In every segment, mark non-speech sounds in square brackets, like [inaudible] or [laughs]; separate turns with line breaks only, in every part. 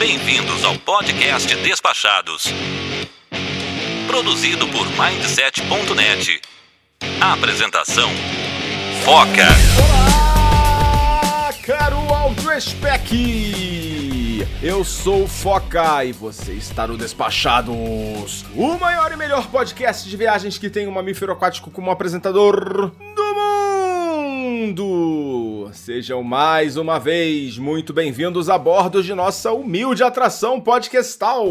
Bem-vindos ao podcast Despachados. Produzido por Mindset.net. Apresentação: Foca.
Olá, caro Audio Spec! Eu sou o Foca e você está no Despachados, o maior e melhor podcast de viagens que tem um mamífero aquático como apresentador do mundo! Sejam mais uma vez muito bem-vindos a bordo de nossa humilde atração podcastal.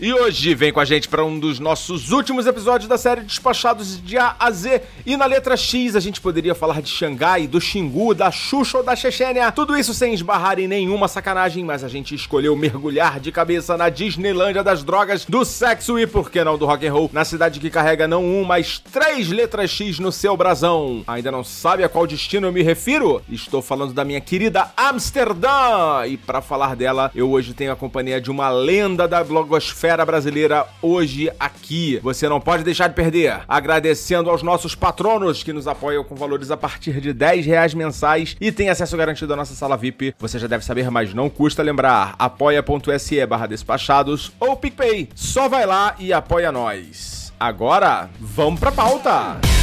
E hoje vem com a gente para um dos nossos últimos episódios da série Despachados de A a Z. E na letra X a gente poderia falar de Xangai, do Xingu, da Xuxa ou da Chechênia. Tudo isso sem esbarrar em nenhuma sacanagem, mas a gente escolheu mergulhar de cabeça na Disneylândia das drogas, do sexo e, por que não, do rock and roll, na cidade que carrega não um, mas três letras X no seu brasão. Ainda não sabe a qual destino eu me refiro? Estou falando da minha querida Amsterdã. E para falar dela, eu hoje tenho a companhia de uma lenda da blogosfera brasileira hoje aqui. Você não pode deixar de perder. Agradecendo aos nossos patronos que nos apoiam com valores a partir de 10 reais mensais e tem acesso garantido à nossa sala VIP. Você já deve saber, mas não custa lembrar. apoia.se barra despachados ou PicPay. Só vai lá e apoia nós. Agora, vamos pra pauta! Muito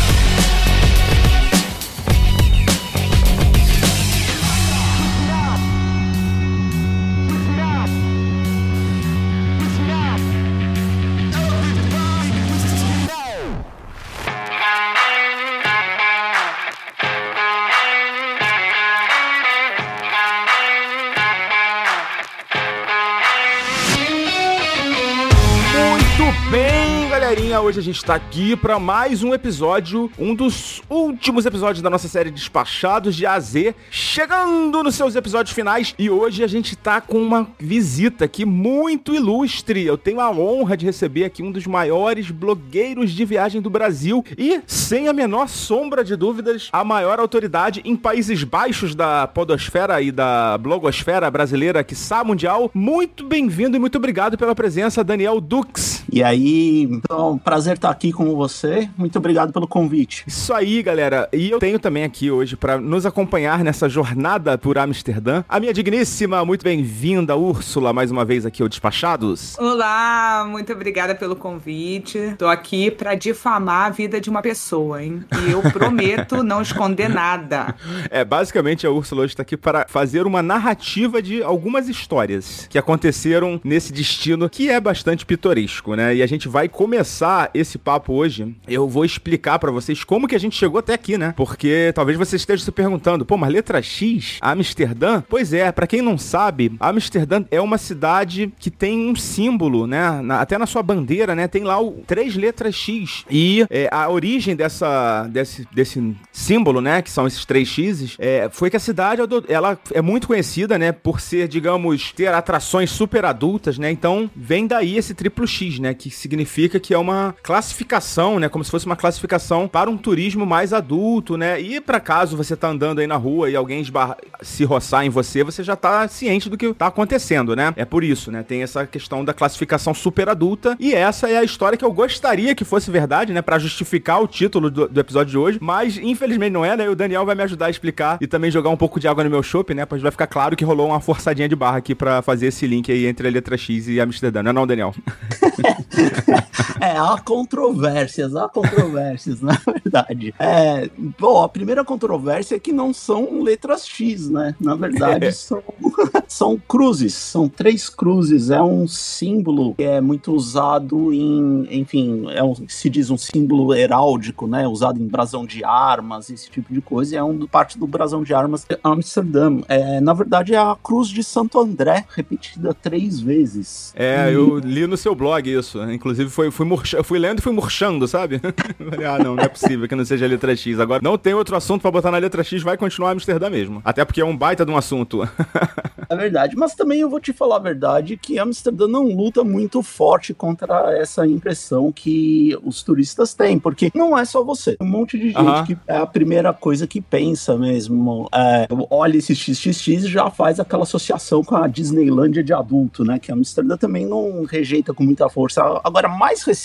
galerinha. Hoje a gente tá aqui para mais um episódio, um dos últimos episódios da nossa série Despachados de AZ, chegando nos seus episódios finais. E hoje a gente tá com uma visita aqui muito ilustre. Eu tenho a honra de receber aqui um dos maiores blogueiros de viagem do Brasil e, sem a menor sombra de dúvidas, a maior autoridade em Países Baixos da podosfera e da blogosfera brasileira, que mundial. Muito bem-vindo e muito obrigado pela presença, Daniel Dux.
E aí, então, prazer estar aqui com você. Muito obrigado pelo convite.
Isso aí, galera. E eu tenho também aqui hoje para nos acompanhar nessa jornada por Amsterdã a minha digníssima, muito bem-vinda, Úrsula, mais uma vez aqui ao Despachados.
Olá, muito obrigada pelo convite. Tô aqui para difamar a vida de uma pessoa, hein? E eu [laughs] prometo não esconder nada.
É, basicamente a Úrsula hoje está aqui para fazer uma narrativa de algumas histórias que aconteceram nesse destino que é bastante pitoresco, né? E a gente vai começar esse papo hoje. Eu vou explicar para vocês como que a gente chegou até aqui, né? Porque talvez você esteja se perguntando, pô, mas letra X, Amsterdã? Pois é, para quem não sabe, Amsterdã é uma cidade que tem um símbolo, né? Na, até na sua bandeira, né? Tem lá o, três letras X. E é, a origem dessa, desse, desse símbolo, né? Que são esses três X's, é, foi que a cidade ela é muito conhecida, né? Por ser, digamos, ter atrações super adultas, né? Então vem daí esse triplo X, né? Que significa que é uma classificação, né? Como se fosse uma classificação para um turismo mais adulto, né? E para caso você tá andando aí na rua e alguém esbarra, se roçar em você, você já tá ciente do que tá acontecendo, né? É por isso, né? Tem essa questão da classificação super adulta e essa é a história que eu gostaria que fosse verdade, né? Para justificar o título do, do, episódio de hoje, mas infelizmente não é, né? E o Daniel vai me ajudar a explicar e também jogar um pouco de água no meu chopp, né? Pra vai ficar claro que rolou uma forçadinha de barra aqui para fazer esse link aí entre a letra X e Amsterdã, não é não, Daniel? [laughs]
é, há controvérsias, há controvérsias, [laughs] na verdade. É, bom, a primeira controvérsia é que não são letras X, né? Na verdade, são, [laughs] são cruzes, são três cruzes. É um símbolo que é muito usado em, enfim, é um, se diz um símbolo heráldico, né? Usado em brasão de armas, esse tipo de coisa. E é um parte do brasão de armas de Amsterdã. É, na verdade, é a cruz de Santo André, repetida três vezes.
É, e... eu li no seu blog isso. Inclusive, foi, fui, murcha, fui lendo e fui murchando, sabe? [laughs] ah, não, não é possível que não seja a letra X. Agora, não tem outro assunto para botar na letra X, vai continuar Amsterdã mesmo. Até porque é um baita de um assunto. [laughs]
é verdade, mas também eu vou te falar a verdade que Amsterdã não luta muito forte contra essa impressão que os turistas têm, porque não é só você. Um monte de gente uh -huh. que é a primeira coisa que pensa mesmo. É, olha esse XXX e já faz aquela associação com a Disneylândia de adulto, né? Que Amsterdã também não rejeita com muita força. Agora, mais recentemente,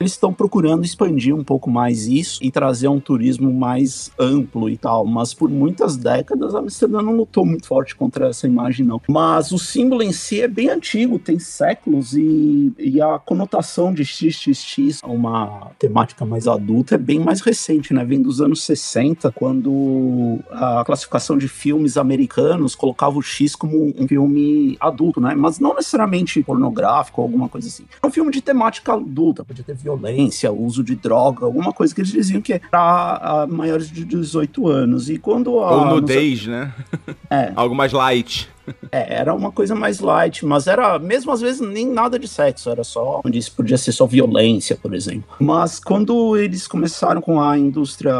eles estão procurando expandir um pouco mais isso e trazer um turismo mais amplo e tal. Mas por muitas décadas, Amsterdã não lutou muito forte contra essa imagem imagem, não. Mas o símbolo em si é bem antigo, tem séculos, e, e a conotação de XXX, uma temática mais adulta, é bem mais recente, né? Vem dos anos 60, quando a classificação de filmes americanos colocava o X como um filme adulto, né? Mas não necessariamente pornográfico ou alguma coisa assim. É um filme de temática adulta, podia ter violência, uso de droga, alguma coisa que eles diziam que é para maiores de 18 anos. E quando a,
Ou nudez, né?
É. [laughs]
Algo mais light.
É, era uma coisa mais light, mas era, mesmo às vezes, nem nada de sexo, era só, onde isso podia ser só violência, por exemplo. Mas quando eles começaram com a indústria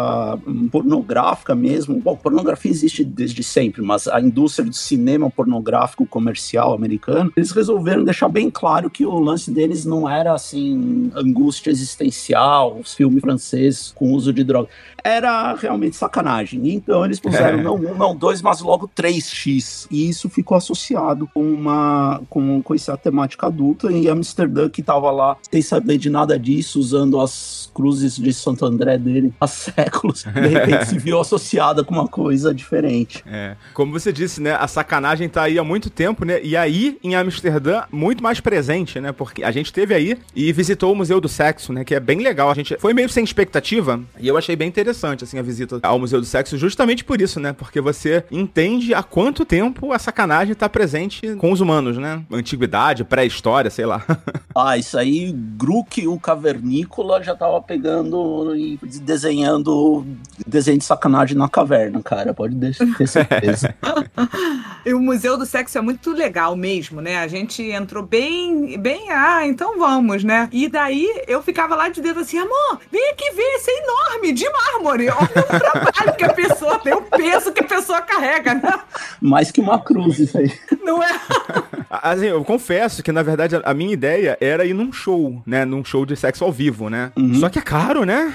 hum, pornográfica mesmo, bom, pornografia existe desde sempre, mas a indústria do cinema pornográfico comercial americano, eles resolveram deixar bem claro que o lance deles não era, assim, angústia existencial, os filmes franceses com uso de droga. Era realmente sacanagem. Então eles puseram
É.
não um, não dois, mas logo 3x. E isso ficou associado com uma com, com essa temática adulta em Amsterdã que tava lá sem saber de nada disso, usando as cruzes de Santo André dele há [laughs] séculos. De repente se viu associada com uma coisa diferente.
É. Como você disse, né? A sacanagem tá aí há muito tempo, né? E aí, em Amsterdã, muito mais presente, né? Porque a gente esteve aí e visitou o Museu do Sexo, né? Que é bem legal. A gente foi meio sem expectativa e eu achei bem interessante, assim, a visita ao Museu do Sexo, justamente por isso, né? Porque você entende há quanto tempo a sacanagem tá presente com os humanos, né? Antiguidade, pré-história, sei lá. [laughs]
Ah, isso aí, Grook, o cavernícola, já tava pegando e desenhando desenho de sacanagem na caverna, cara. Pode ter certeza. [laughs] [laughs]
E o Museu do Sexo é muito legal mesmo, né? A gente entrou bem, bem, ah, então vamos, né? E daí eu ficava lá de dentro assim, amor, vem aqui ver, isso é enorme, de mármore. Olha o trabalho que a pessoa tem, o peso que a pessoa carrega, né?
Mais que uma cruz isso aí. [laughs]
Não é?
Assim, eu confesso que, na verdade, a minha ideia era ir num show, né? Num show de sexo ao vivo, né?
Uhum.
Só que é caro, né?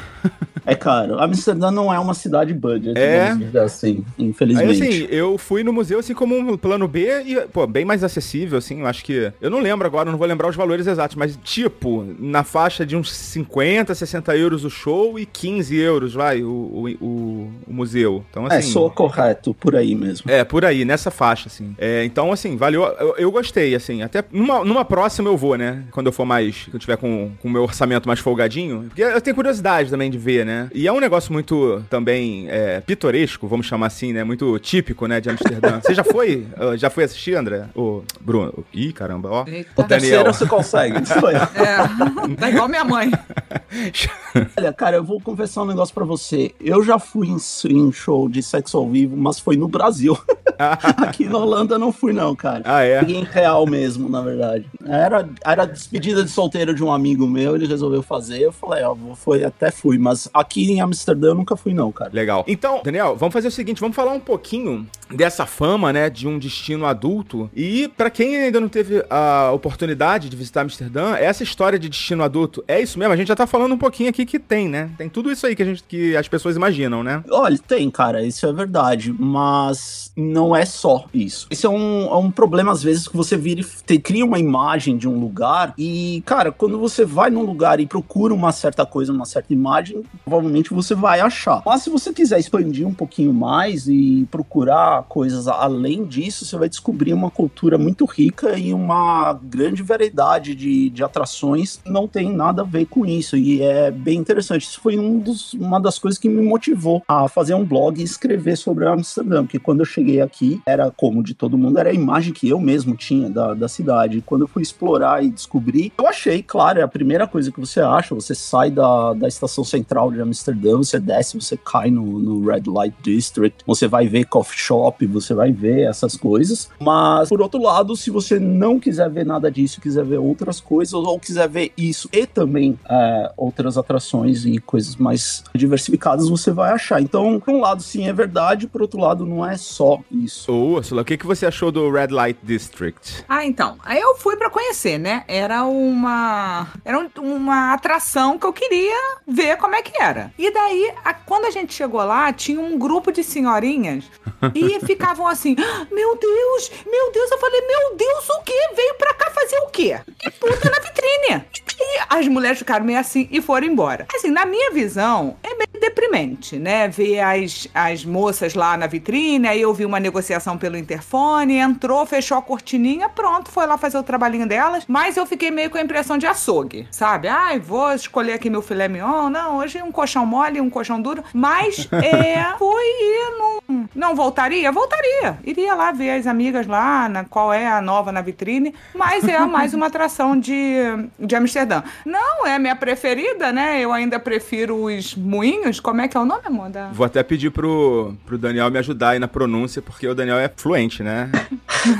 É caro. Amsterdã não é uma cidade budget,
É.
assim,
Aí,
infelizmente.
assim, eu fui no museu, assim, como um plano B e, pô, bem mais acessível, assim, eu acho que... Eu não lembro agora, não vou lembrar os valores exatos, mas, tipo, na faixa de uns 50, 60 euros o show e 15 euros, vai, o, o, o- o museu. Então, assim...
é, sou correto, por aí mesmo.
É, por aí, nessa faixa, assim. É, então, assim, valeu. Eu, eu gostei, assim. Até numa, numa próxima eu vou, né? Quando eu for mais. Quando eu tiver com com o meu orçamento mais folgadinho. Porque eu tenho curiosidade também de ver, né? E é um negócio muito também é, pitoresco, vamos chamar assim, né? Muito típico, né? De Amsterdã. Você já foi? [laughs] Ah, Já foi assistir, André? Ô, Bruno. Ih, caramba, ó.
Eita.
O
Daniel.
terceiro você consegue. [laughs] Isso aí.
É, tá igual minha mãe. [laughs]
Olha, cara, eu vou confessar um negócio pra você. Eu já fui em, em show de sexo ao vivo, mas foi no Brasil. Aqui na Holanda eu não fui, não, cara.
Ah, é?
Fui em real mesmo, na verdade. Era, era a despedida de solteiro de um amigo meu, ele resolveu fazer. Eu falei, ó, vou- foi, até fui. Mas aqui em Amsterdã eu nunca fui, não, cara.
Legal. Então, Daniel, vamos fazer o seguinte, vamos falar um pouquinho dessa fama, né, de um destino adulto. E pra quem ainda não teve a oportunidade de visitar Amsterdã, essa história de destino adulto é isso mesmo. A gente já tá falando um pouquinho aqui que tem, né? Tem tudo isso aí que a gente que as pessoas imaginam, né?
Olha, tem, cara, isso é verdade, mas não é só isso. Esse é um, é um problema, às vezes, que você vira cria uma imagem de um lugar e, cara, quando você vai num lugar e procura uma certa coisa, uma certa imagem, provavelmente você vai achar. Mas se você quiser expandir um pouquinho mais e procurar coisas além disso, você vai descobrir uma cultura muito rica e uma grande variedade de, de atrações que não tem nada a ver com isso. E é bem interessante. Isso foi um dos, uma das coisas que me motivou a fazer um blog e escrever sobre Amsterdã. Porque quando eu cheguei aqui, era como de todo mundo, era a imagem que eu mesmo tinha da, da cidade. Quando eu fui explorar e descobrir, eu achei, claro, é a primeira coisa que você acha. Você sai da, da estação central de Amsterdã, você desce, você cai no, no Red Light District, você vai ver coffee shop, você vai ver essas coisas. Mas, por outro lado, se você não quiser ver nada disso, quiser ver outras coisas, ou quiser ver isso e também é, outras atrações e coisas mais diversificadas, você vai achar. Então, por um lado, sim, é verdade, por outro lado, não é só isso.
Ô, Ursula, o que, que você achou do Red Light District?
Ah, então. Aí eu fui pra conhecer, né? Era uma. Era um- uma atração que eu queria ver como é que era. E daí, a- quando a gente chegou lá, tinha um grupo de senhorinhas [laughs] e ficavam assim: "Ah, Meu Deus, meu Deus. Eu falei: Meu Deus, o quê? Veio pra cá fazer o quê? Que puta na vitrine. E as mulheres ficaram meio assim e foram embora. Assim, na minha visão, é meio deprimente, né? Ver as, as moças lá na vitrine, aí eu vi uma negociação pelo interfone, entrou, fechou a cortininha, pronto, foi lá fazer o trabalhinho delas. Mas eu fiquei meio com a impressão de açougue, sabe? Ai, vou escolher aqui meu filé mignon. Não, hoje um colchão mole, um colchão duro. Mas [laughs] é, fui e não, não voltaria? Voltaria. Iria lá ver as amigas lá, na, qual é a nova na vitrine. Mas é [laughs] mais uma atração de, de Amsterdã. Não é minha preferida, né? Eu ainda prefiro os moinhos. Como é que é o nome, amor? Da...
Vou até pedir pro, pro Daniel me ajudar aí na pronúncia, porque o Daniel é fluente, né? [laughs]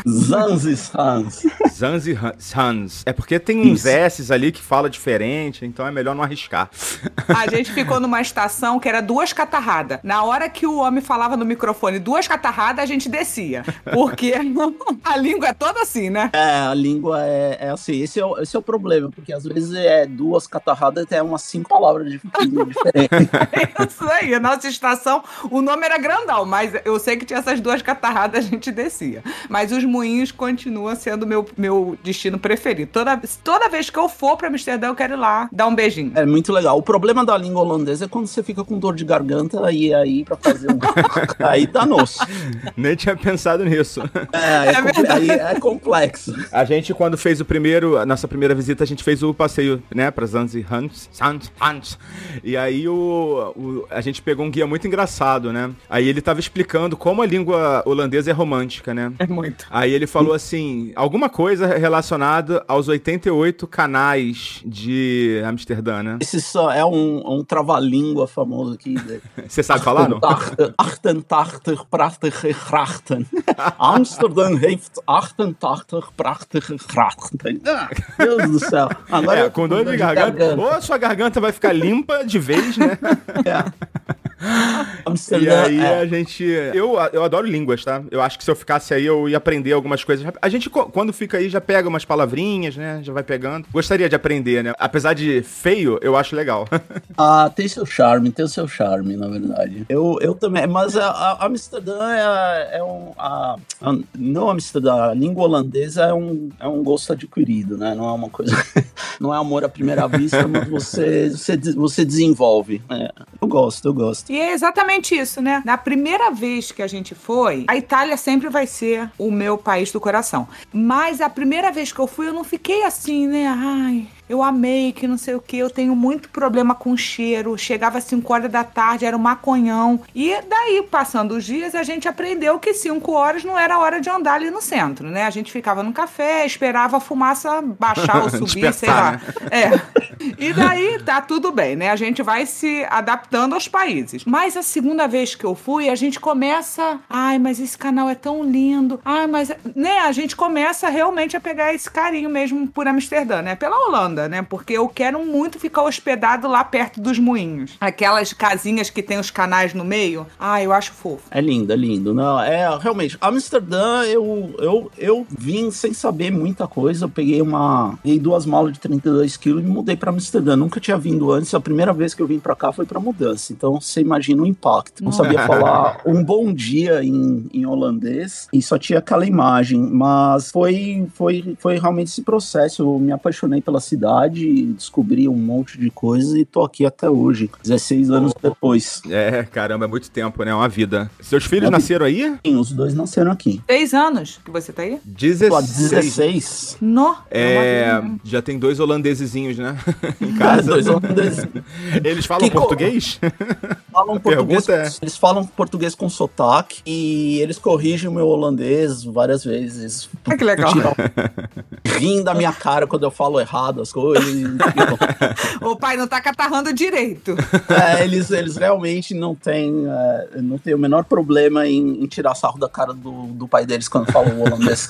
Zanzis Hans.
Zanzi Hans. É porque tem uns
Isso.
S's ali que fala diferente, então é melhor não arriscar.
A gente ficou numa estação que era duas catarradas. Na hora que o homem falava no microfone duas catarradas, a gente descia. Porque [laughs] a língua é toda assim, né?
É, a língua é, é assim, esse é, o, esse é o problema, porque às vezes é duas catarradas até umas cinco palavras dif- [laughs] diferentes.
É isso aí. A nossa estação, o nome era grandão, mas eu sei que tinha essas duas catarradas, a gente descia. Mas os moinhos continuam sendo meu, meu destino preferido. Toda, toda vez que eu for pra Amsterdã, eu quero ir lá dar um beijinho.
É muito legal. O problema da língua holandesa é quando você fica com dor de garganta e aí pra fazer um. [laughs] aí danou-se.
Nem tinha pensado nisso.
É, é,
É
compl- aí é complexo.
A gente, quando fez o primeiro, a nossa primeira visita, a gente fez o passeio, né, pra Zanzi Hans, Hans, Hans. E aí o, o- a gente pegou um guia muito engraçado, né? Aí ele tava explicando como a língua holandesa é romântica, né?
É muito.
Aí ele falou assim, alguma coisa relacionada aos 88 canais de Amsterdã, né?
Esse só é um, um trava-língua famoso aqui. de- [laughs]
Você sabe falar, não?
88 prachtige grachten. Amsterdam heeft 88 prachtige grachten. Deus do céu. Agora
É, com dor de garganta. Ou a sua garganta vai ficar limpa de vez, né? [laughs] [laughs] E aí
é.
a gente. Eu, eu adoro línguas, tá? Eu acho que se eu ficasse aí, eu ia aprender algumas coisas. A gente, quando fica aí, já pega umas palavrinhas, né? Já vai pegando. Gostaria de aprender, né? Apesar de feio, eu acho legal. [laughs]
Ah, tem seu charme, tem o seu charme, na verdade. Eu, eu também, mas a, a Amsterdã é, é um. A, a- não Amsterdã, a língua holandesa é um, é um gosto adquirido, né? Não é uma coisa. [laughs] Não é amor à primeira vista, mas você, você, você desenvolve. É, eu gosto, eu gosto.
E é exatamente isso, né? Na primeira vez que a gente foi, a Itália sempre vai ser o meu país do coração. Mas a primeira vez que eu fui, eu não fiquei assim, né? Ai, eu amei, que não sei o que. Eu tenho muito problema com cheiro. Chegava às 5 horas da tarde, era um maconhão. E daí, passando os dias, a gente aprendeu que 5 horas não era hora de andar ali no centro, né? A gente ficava no café, esperava a fumaça baixar ou [laughs] subir, sei lá.
né?
É. E daí tá tudo bem, né? A gente vai se adaptando aos países. Mas a segunda vez que eu fui, a gente começa. Ai, mas esse canal é tão lindo. Ai, mas. Né? A gente começa realmente a pegar esse carinho mesmo por Amsterdã, né? Pela Holanda, né? Porque eu quero muito ficar hospedado lá perto dos moinhos. Aquelas casinhas que tem os canais no meio. Ai, eu acho fofo.
É lindo, é lindo. Não, é realmente. Amsterdã, eu, eu, eu vim sem saber muita coisa. Eu peguei uma. Peguei duas malas de 32 quilos e me mudei pra Amsterdã. Nunca tinha vindo antes. A primeira vez que eu vim pra cá foi pra mudança. Então você imagina o impacto. Não sabia falar [laughs] um bom dia em, em holandês e só tinha aquela imagem. Mas foi, foi, foi realmente esse processo. Eu me apaixonei pela cidade, descobri um monte de coisa e tô aqui até hoje, 16 anos depois.
É, caramba, é muito tempo, né? Uma vida. Seus filhos
Uma
nasceram aí?
Sim, os dois nasceram aqui.
Três anos que você tá aí?
16.
Pô, 16.
No.
É,
vida.
já tem dois holandesezinhos, né? [laughs] em casa.
dois holandeses
Eles falam
Que co-
português?
falam português.
pergunta é-
Eles falam português com sotaque e eles corrigem o meu holandês várias vezes.
Ah, que legal.
Tiram- Riem da minha cara quando eu falo errado as coisas. [laughs]
O pai não tá catarrando direito.
É, eles, eles realmente não têm, é, não têm o menor problema em, em tirar sarro da cara do, do pai deles quando falam holandês.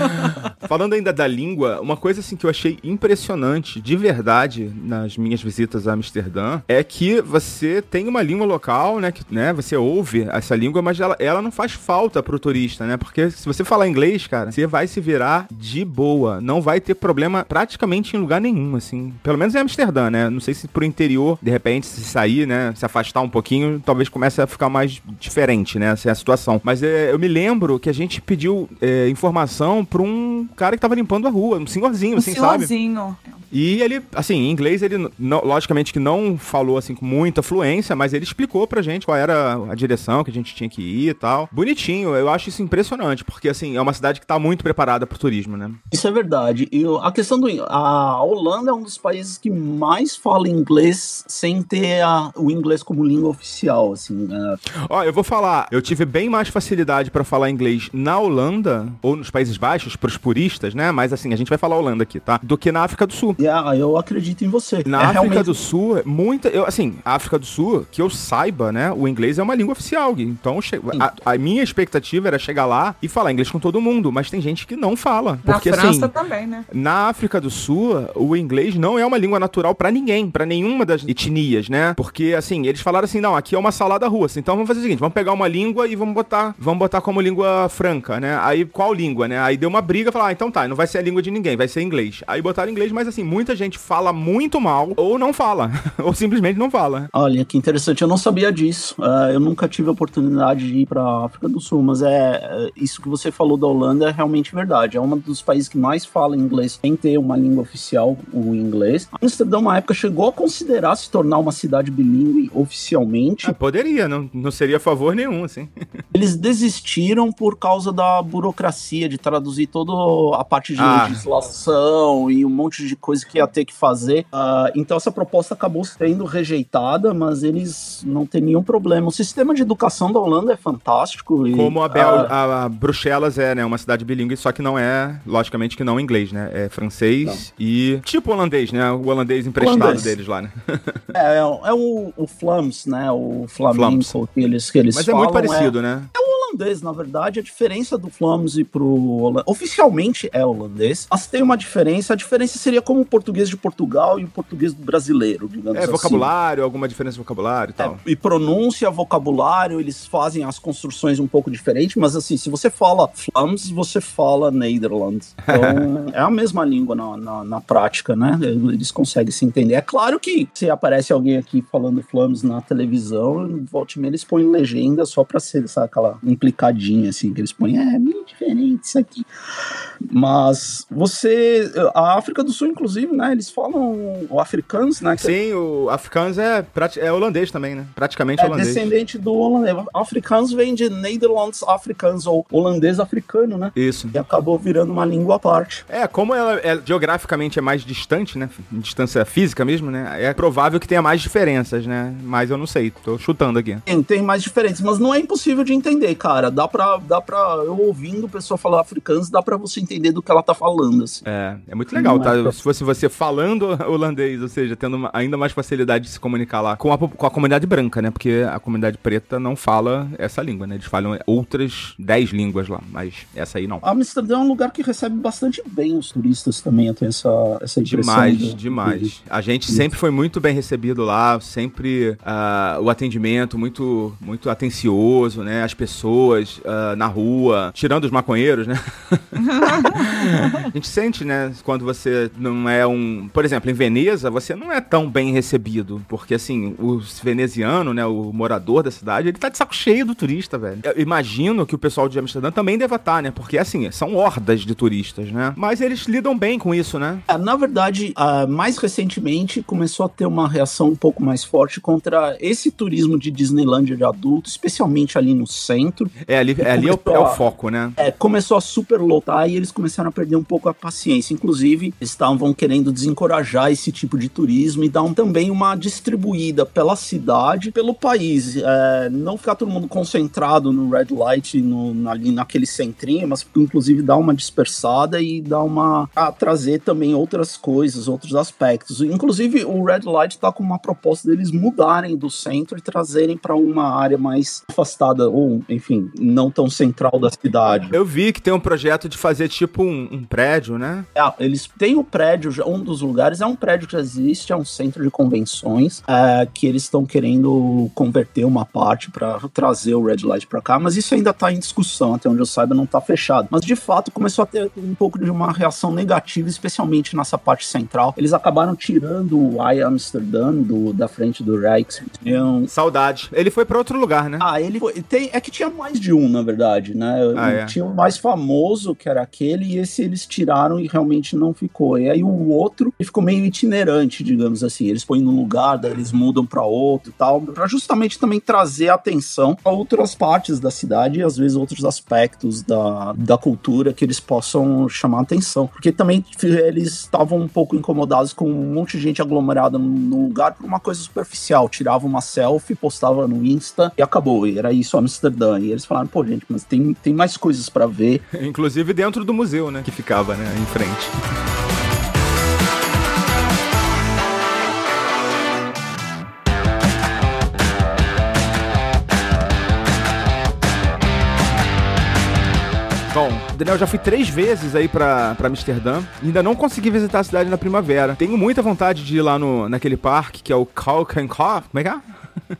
[laughs]
Falando ainda da língua, uma coisa assim que eu achei impressionante, de verdade, nas minhas visitas a Amsterdã, é que você tem uma língua local, né? Que, né você ouve essa língua, mas ela, ela não faz falta pro turista, né? Porque se você falar inglês, cara, você vai se virar de boa. Não vai ter problema praticamente em lugar nenhum, assim. Pelo menos em Amsterdã, né? Não sei se pro interior, de repente, se sair, né? Se afastar um pouquinho, talvez comece a ficar mais diferente, né? Essa é a situação. Mas é, eu me lembro que a gente pediu é, informação pra um cara que tava limpando a rua, um senhorzinho,
Um
assim, sabe?
senhorzinho.
E ele, assim, em inglês ele, não, logicamente que não falou, assim, com muita fluência, mas ele explicou pra gente qual era a direção que a gente tinha que ir e tal. Bonitinho, eu acho isso impressionante, porque, assim, é uma cidade que tá muito preparada pro turismo, né?
Isso é verdade. E a questão do. A Holanda é um dos países que mais fala inglês sem ter a, o inglês como língua oficial, assim. É.
Ó, eu vou falar, eu tive bem mais facilidade para falar inglês na Holanda, ou nos Países Baixos, pros puristas, né? Mas, assim, a gente vai falar Holanda aqui, tá? Do que na África do Sul.
Yeah, eu acredito em você.
Na
É
África
realmente-
do Sul, muita. Eu, assim, a África do Sul, que eu saiba, né? O inglês é uma língua oficial. Então, che- a, a minha expectativa era chegar lá e falar inglês com todo mundo, mas tem gente que não fala.
Na
Porque,
França
assim.
também, né?
Na África do Sul, o inglês não é uma língua natural pra ninguém, pra nenhuma das etnias, né? Porque assim, eles falaram assim, não, aqui é uma salada russa. Então vamos fazer o seguinte, vamos pegar uma língua e vamos botar, vamos botar como língua franca, né? Aí qual língua, né? Aí deu uma briga, falar, ah, então tá, não vai ser a língua de ninguém, vai ser inglês. Aí botaram inglês, mas assim, muita gente fala muito mal ou não fala, [laughs] ou simplesmente não fala.
Olha, que interessante, eu não sabia disso. Ah, eu nunca tive a oportunidade de ir para África do Sul, mas é, isso que você falou da Holanda é realmente verdade. É um dos países que mais fala inglês sem ter uma língua oficial, o inglês. Amsterdã, uma época, chegou a considerar se tornar uma cidade bilíngue oficialmente.
Ah, poderia, não, não seria a favor nenhum, assim. [laughs]
Eles desistiram por causa da burocracia de traduzir toda a parte de
Ah.
legislação e um monte de coisa que ia ter que fazer. Ah, então essa proposta acabou sendo rejeitada, mas eles não têm nenhum problema. O sistema de educação da Holanda é fantástico. E,
Como a, Bel
ah,
a, a Bruxelas é, né, uma cidade bilíngue, só que não é, logicamente que não inglês, né? É francês e tipo holandês, né? O holandês emprestado
Holandês.
deles lá, né? [laughs]
é, é, o- é o, o Flams, né? O flamenco
Flams.
que eles, que eles
Mas é
falam.
muito parecido, né?
Holandês, na verdade, a diferença do Flams pro holandês, oficialmente é holandês, mas tem uma diferença, a diferença seria como o português de Portugal e o português do brasileiro, digamos
É
assim.
vocabulário, alguma diferença de vocabulário e
É,
tal.
e pronúncia, vocabulário, eles fazem as construções um pouco diferentes, mas assim, se você fala Flams, você fala Nederlands. Então, [laughs] é a mesma língua na, na, na prática, né? Eles conseguem se entender. É claro que se aparece alguém aqui falando Flams na televisão, volte eles põem legenda só pra ser, sabe, aquela implicadinha, assim, que eles põem, é, meio diferente isso aqui. Mas você, a África do Sul, inclusive, né, eles falam o africanos, né? que
Sim, o Afrikaans é, é holandês também, né? Praticamente
é
holandês.
descendente do holandês. Afrikaans vem de Nederlands Afrikaans, ou holandês africano, né?
Isso.
E acabou virando uma língua à parte.
É, como ela é, geograficamente é mais distante, né? Distância física mesmo, né? É provável que tenha mais diferenças, né? Mas eu não sei, tô chutando aqui.
Tem, tem mais diferentes, mas não é impossível de entender, cara. Dá pra, dá pra eu ouvindo a pessoa falar africanos, dá pra você entender do que ela tá falando, assim.
É, é muito legal,
Não
tá?
é
Se fosse você falando [laughs] holandês, ou seja, tendo uma- ainda mais facilidade de se comunicar lá com a, com a comunidade branca, né? Porque a comunidade preta não fala essa língua, né? Eles falam outras 10 línguas lá, mas essa aí não.
Amsterdã é um lugar que recebe bastante bem os turistas também, eu tenho essa, essa impressão.
Demais,
do-
demais. A gente sempre foi muito bem recebido lá, sempre ah, o atendimento muito, muito atencioso, né? As pessoas ah, na rua, tirando os maconheiros, né? [laughs] a gente sente, né? Quando você não é um. Por exemplo, em Veneza, você não é tão bem recebido. Porque, assim, o veneziano, né? O morador da cidade, ele tá de saco cheio do turista, velho. Eu imagino que o pessoal de Amsterdã também deva estar, né? Porque, assim, são hordas de turistas, né? Mas eles lidam bem com isso, né?
É, Na verdade, ah, mais recentemente começou a ter uma reação um pouco mais forte contra esse turismo de Disneylândia de adulto, especialmente ali no centro.
É, ali, é, ali é, o, é o foco, né?
É, começou a superlotar e eles começaram a perder um pouco a paciência. Inclusive, eles estavam querendo desencorajar esse tipo de turismo e dar um- também uma distribuída pela cidade, pelo país. É, não ficar todo mundo concentrado no red light, no, ali naquele centrinho, mas inclusive dar uma dispersada e dar uma. a trazer também outras coisas, outros aspectos. Inclusive, o red light está com uma proposta deles mudarem do centro e trazerem para uma área mais afastada, ou, enfim, não tão central da cidade.
Eu vi que tem um projeto de fazer tipo um, um prédio, né?
É, eles têm o prédio, já- um dos lugares é um prédio que já existe, é um centro de convenções, é, que eles estão querendo converter uma parte para trazer o Red Light para cá, mas isso ainda tá em discussão, até onde eu saiba não tá fechado. Mas de fato começou a ter um pouco de uma reação negativa, especialmente nessa parte central. Eles acabaram tirando o I Amsterdam do, da frente do Rijksmuseum.
Saudade. Ele foi pra outro lugar, né?
Ah, ele foi, tem, é que tinha mais de um, na verdade, né?
Ah, é.
Tinha o mais famoso, que era aquele, e esse eles tiraram e realmente não ficou. E aí o outro ficou meio itinerante, digamos assim. Eles põem num lugar, daí eles mudam para outro e tal, para justamente também trazer atenção a outras partes da cidade e às vezes outros aspectos da, da cultura que eles possam chamar atenção. Porque também eles estavam um pouco incomodados com um monte de gente aglomerada num lugar por uma coisa superficial. Tirava uma selfie, postava no Insta e acabou. E era isso, Amsterdã. E eles falaram, pô, gente, mas tem, tem mais coisas para ver. [laughs]
Inclusive dentro do museu, né? Que ficava, né? Em frente. Bom, Daniel, já fui três vezes aí pra, pra Amsterdã. Ainda não consegui visitar a cidade na primavera. Tenho muita vontade de ir lá no, naquele parque que é o Kalkenkopf. Como é que é?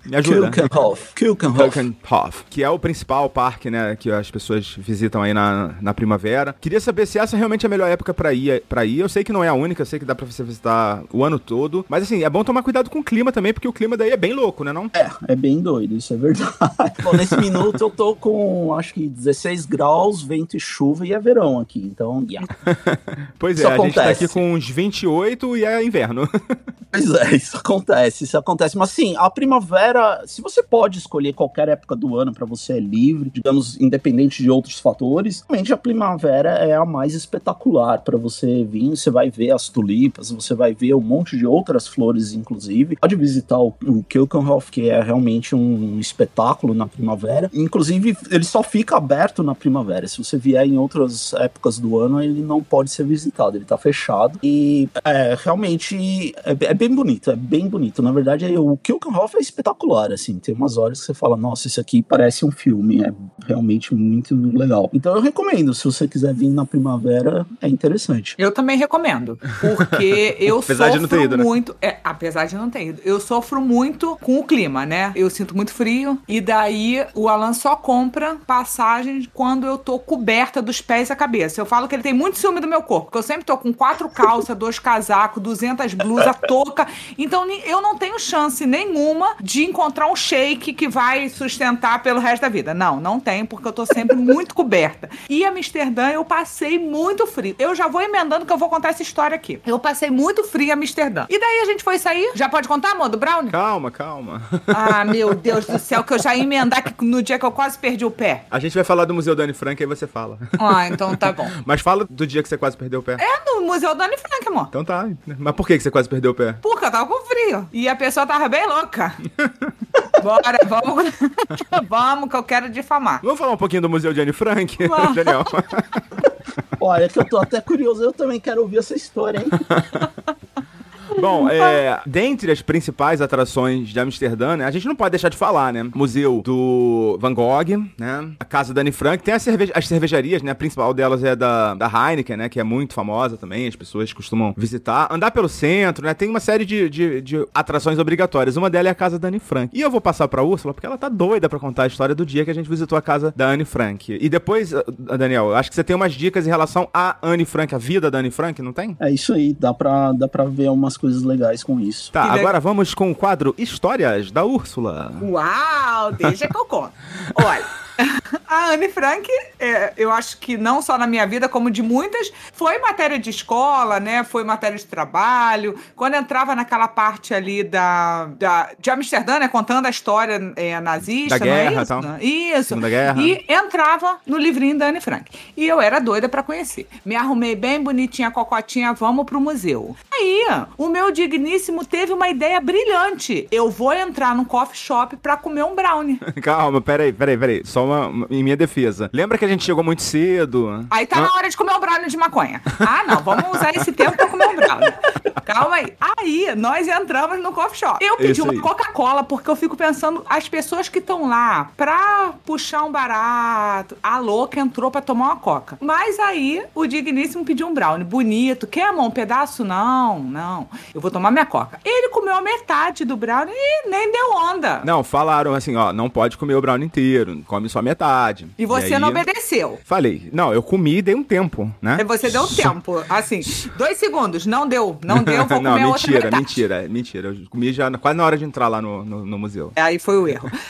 Me ajuda. Kuchenhof.
Kuchenhof. Que é o principal parque, né, que as pessoas visitam aí na, na primavera. Queria saber se essa realmente é a melhor época para ir, para ir. Eu sei que não é a única, eu sei que dá para você visitar o ano todo, mas assim, é bom tomar cuidado com o clima também, porque o clima daí é bem louco, né, não?
É, é bem doido, isso é verdade. [laughs] bom, nesse minuto eu tô com, acho que 16 graus, vento e chuva e é verão aqui, então, yeah. [laughs]
pois é, isso a acontece. gente tá aqui com uns 28 e é inverno. [laughs]
pois é, isso acontece, isso acontece, mas sim, a primavera primavera, se você pode escolher qualquer época do ano para você é livre, digamos, independente de outros fatores, realmente a primavera é a mais espetacular para você vir. Você vai ver as tulipas, você vai ver um monte de outras flores, inclusive. Pode visitar o, Keukenhof, que é realmente um espetáculo na primavera. Inclusive, ele só fica aberto na primavera. Se você vier em outras épocas do ano, ele não pode ser visitado, ele tá fechado. E é, realmente é, é bem bonito, é bem bonito. Na verdade, o Keukenhof é espetacular assim. Tem umas horas que você fala, nossa, isso aqui parece um filme, é realmente muito legal. Então eu recomendo, se você quiser vir na primavera, é interessante.
Eu também recomendo, porque [laughs] eu apesar sofro de não ter ido, né? muito, é, apesar de não ter ido, eu sofro muito com o clima, né? Eu sinto muito frio e daí o Alan só compra passagens quando eu tô coberta dos pés à cabeça. Eu falo que ele tem muito ciúme do meu corpo, porque eu sempre tô com quatro [laughs] calças, dois casacos, 200 blusas, touca. Então eu não tenho chance nenhuma de encontrar um shake que vai sustentar pelo resto da vida. Não, não tem, porque eu tô sempre [laughs] muito coberta. E Amsterdã eu passei muito frio. Eu já vou emendando que eu vou contar essa história aqui. Eu passei muito frio em Amsterdã. E daí a gente foi sair. Já pode contar, amor, do Brown?
Calma, calma.
Ah, meu [laughs] Deus do céu, que eu já ia emendar que no dia que eu quase perdi o pé.
A gente vai falar do Museu Dani Frank, aí você fala.
Ah, então tá bom. [laughs]
Mas fala do dia que você quase perdeu o pé.
É no Museu Dani Frank, amor.
Então tá. Mas por que você quase perdeu o pé?
Porque eu tava com frio. E a pessoa tava bem louca. Bora, vamos. [laughs] vamos, que eu quero difamar.
Vamos falar um pouquinho do Museu de Anne Frank, [laughs] Daniel?
Olha, que eu tô até curioso, eu também quero ouvir essa história, hein? [laughs]
Bom, [laughs] é, dentre as principais atrações de Amsterdã, né, a gente não pode deixar de falar, né? Museu do Van Gogh, né? A casa da Anne Frank. Tem as, cerve as cervejarias, né? A principal delas é da, da Heineken, né? Que é muito famosa também, as pessoas costumam visitar. Andar pelo centro, né? Tem uma série de, de, de atrações obrigatórias. Uma delas é a casa da Anne Frank. E eu vou passar pra Úrsula, porque ela tá doida pra contar a história do dia que a gente visitou a casa da Anne Frank. E depois, ah, Daniel, acho que você tem umas dicas em relação a Anne Frank, a vida da Anne Frank, não tem?
É isso aí, dá pra, dá pra ver umas coisas legais com isso.
Tá, agora vamos com o quadro Histórias da Úrsula.
Uau, deixa que eu conto. Olha. [laughs] a Anne Frank, é, eu acho que não só na minha vida, como de muitas, foi matéria de escola, né? Foi matéria de trabalho. Quando entrava naquela parte ali da, da de Amsterdã, né? Contando a história é, nazista,
da guerra,
não é
isso?
Tal. Isso. Segunda guerra. E entrava no livrinho da Anne Frank. E eu era doida para conhecer. Me arrumei bem bonitinha, cocotinha, vamos pro museu. Aí, o meu digníssimo teve uma ideia brilhante. Eu vou entrar num coffee shop pra comer um brownie. [laughs]
Calma, peraí, peraí, peraí. Só uma, em minha defesa. Lembra que a gente chegou muito cedo?
Aí tá ah. na hora de comer o brownie de maconha. Ah, não, vamos usar esse tempo pra comer um brownie. Calma aí. Aí, nós entramos no coffee shop. Eu pedi uma Coca-Cola porque eu fico pensando, as pessoas que estão lá pra puxar um barato, a louca entrou pra tomar uma coca. Mas aí, o digníssimo pediu um brownie bonito. Quer, amor, um pedaço? Não, não. Eu vou tomar minha coca. Ele comeu a metade do brownie e nem deu onda.
Não, falaram assim, ó, não pode comer o brownie inteiro, come só metade.
E você e aí, não obedeceu.
Falei, não, eu comi e dei um tempo, né?
Você deu um tempo, assim, dois segundos, não deu, não deu, vou [laughs] não, comer
mentira,
outra metade.
mentira, mentira. Eu comi já quase na hora de entrar lá no, no, no museu.
Aí foi o erro. [laughs]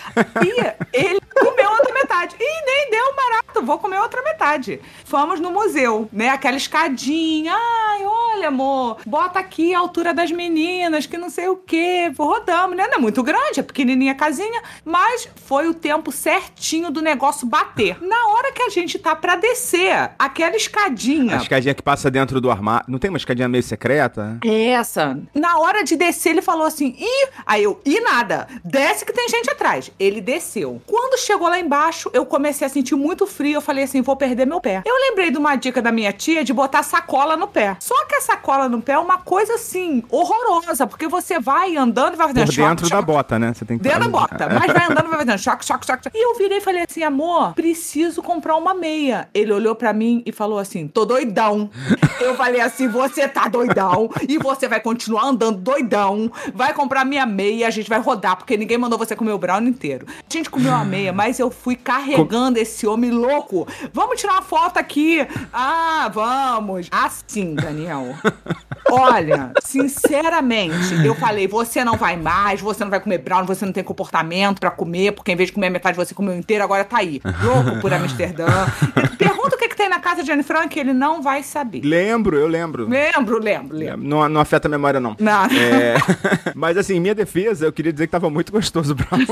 E ele comeu outra metade. E nem deu barato. vou comer outra metade. Fomos no museu, né? Aquela escadinha. Ai, olha, amor, bota aqui a altura das meninas, que não sei o quê. Rodamos, né? Não é muito grande, é pequenininha a casinha, mas foi o tempo certinho do negócio bater. Na hora que a gente tá pra descer, aquela escadinha.
A escadinha que passa dentro do armário. Não tem uma escadinha meio secreta?
Essa. Na hora de descer, ele falou assim: ih, aí eu, e nada. Desce que tem gente atrás. Ele desceu. Quando chegou lá embaixo, eu comecei a sentir muito frio. Eu falei assim: vou perder meu pé. Eu lembrei de uma dica da minha tia de botar sacola no pé. Só que a sacola no pé é uma coisa assim, horrorosa, porque você vai andando e vai fazendo
Por
choque,
dentro da
choque,
bota, né? Você tem que
Dentro da bota, mas vai andando, vai fazendo choque, choque, choque. choque. E eu virei e falei assim, amor, preciso comprar uma meia. Ele olhou pra mim e falou assim, tô doidão. Eu falei assim, você tá doidão e você vai continuar andando doidão, vai comprar minha meia e a gente vai rodar, porque ninguém mandou você comer o brown inteiro. A gente comeu a meia, mas eu fui carregando esse homem louco. Vamos tirar uma foto aqui. Ah, vamos. Assim, Daniel. [laughs] Olha, sinceramente, eu falei, você não vai mais, você não vai comer brown, você não tem comportamento pra comer, porque em vez de comer metade você comeu inteiro, agora tá aí. [laughs] Louco por Amsterdã. Pergunta o que, que tem na casa de Anne Frank, ele não vai saber.
Lembro, eu lembro.
Lembro, lembro, lembro.
Não, não afeta a memória, não.
Não.
É, [laughs] mas assim, em minha defesa, eu queria dizer que tava muito gostoso o brownie.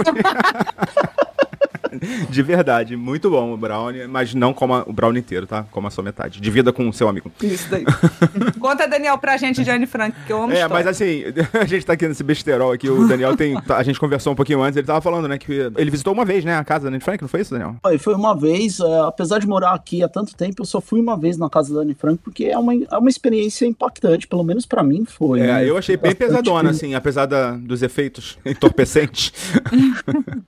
[laughs] De verdade, muito bom o brownie, mas não coma o brownie inteiro, tá? Coma só metade. Divida com o seu amigo.
Isso daí. [laughs] Conta, Daniel, pra gente de Anne Frank, que eu amo
É,
história.
mas assim, [laughs] a gente tá aqui nesse besterol aqui, o Daniel tem. A gente conversou um pouquinho antes, ele tava falando, né, que ele visitou uma vez, né, a casa da Anne Frank, não foi isso, Daniel?
Foi, foi uma vez, é, apesar de morar aqui há tanto tempo, eu só fui uma vez na casa da Anne Frank, porque é uma, é uma experiência impactante, pelo menos pra mim foi.
É,
né?
eu achei bem
Bastante-
pesadona, assim, apesar da- dos efeitos entorpecentes.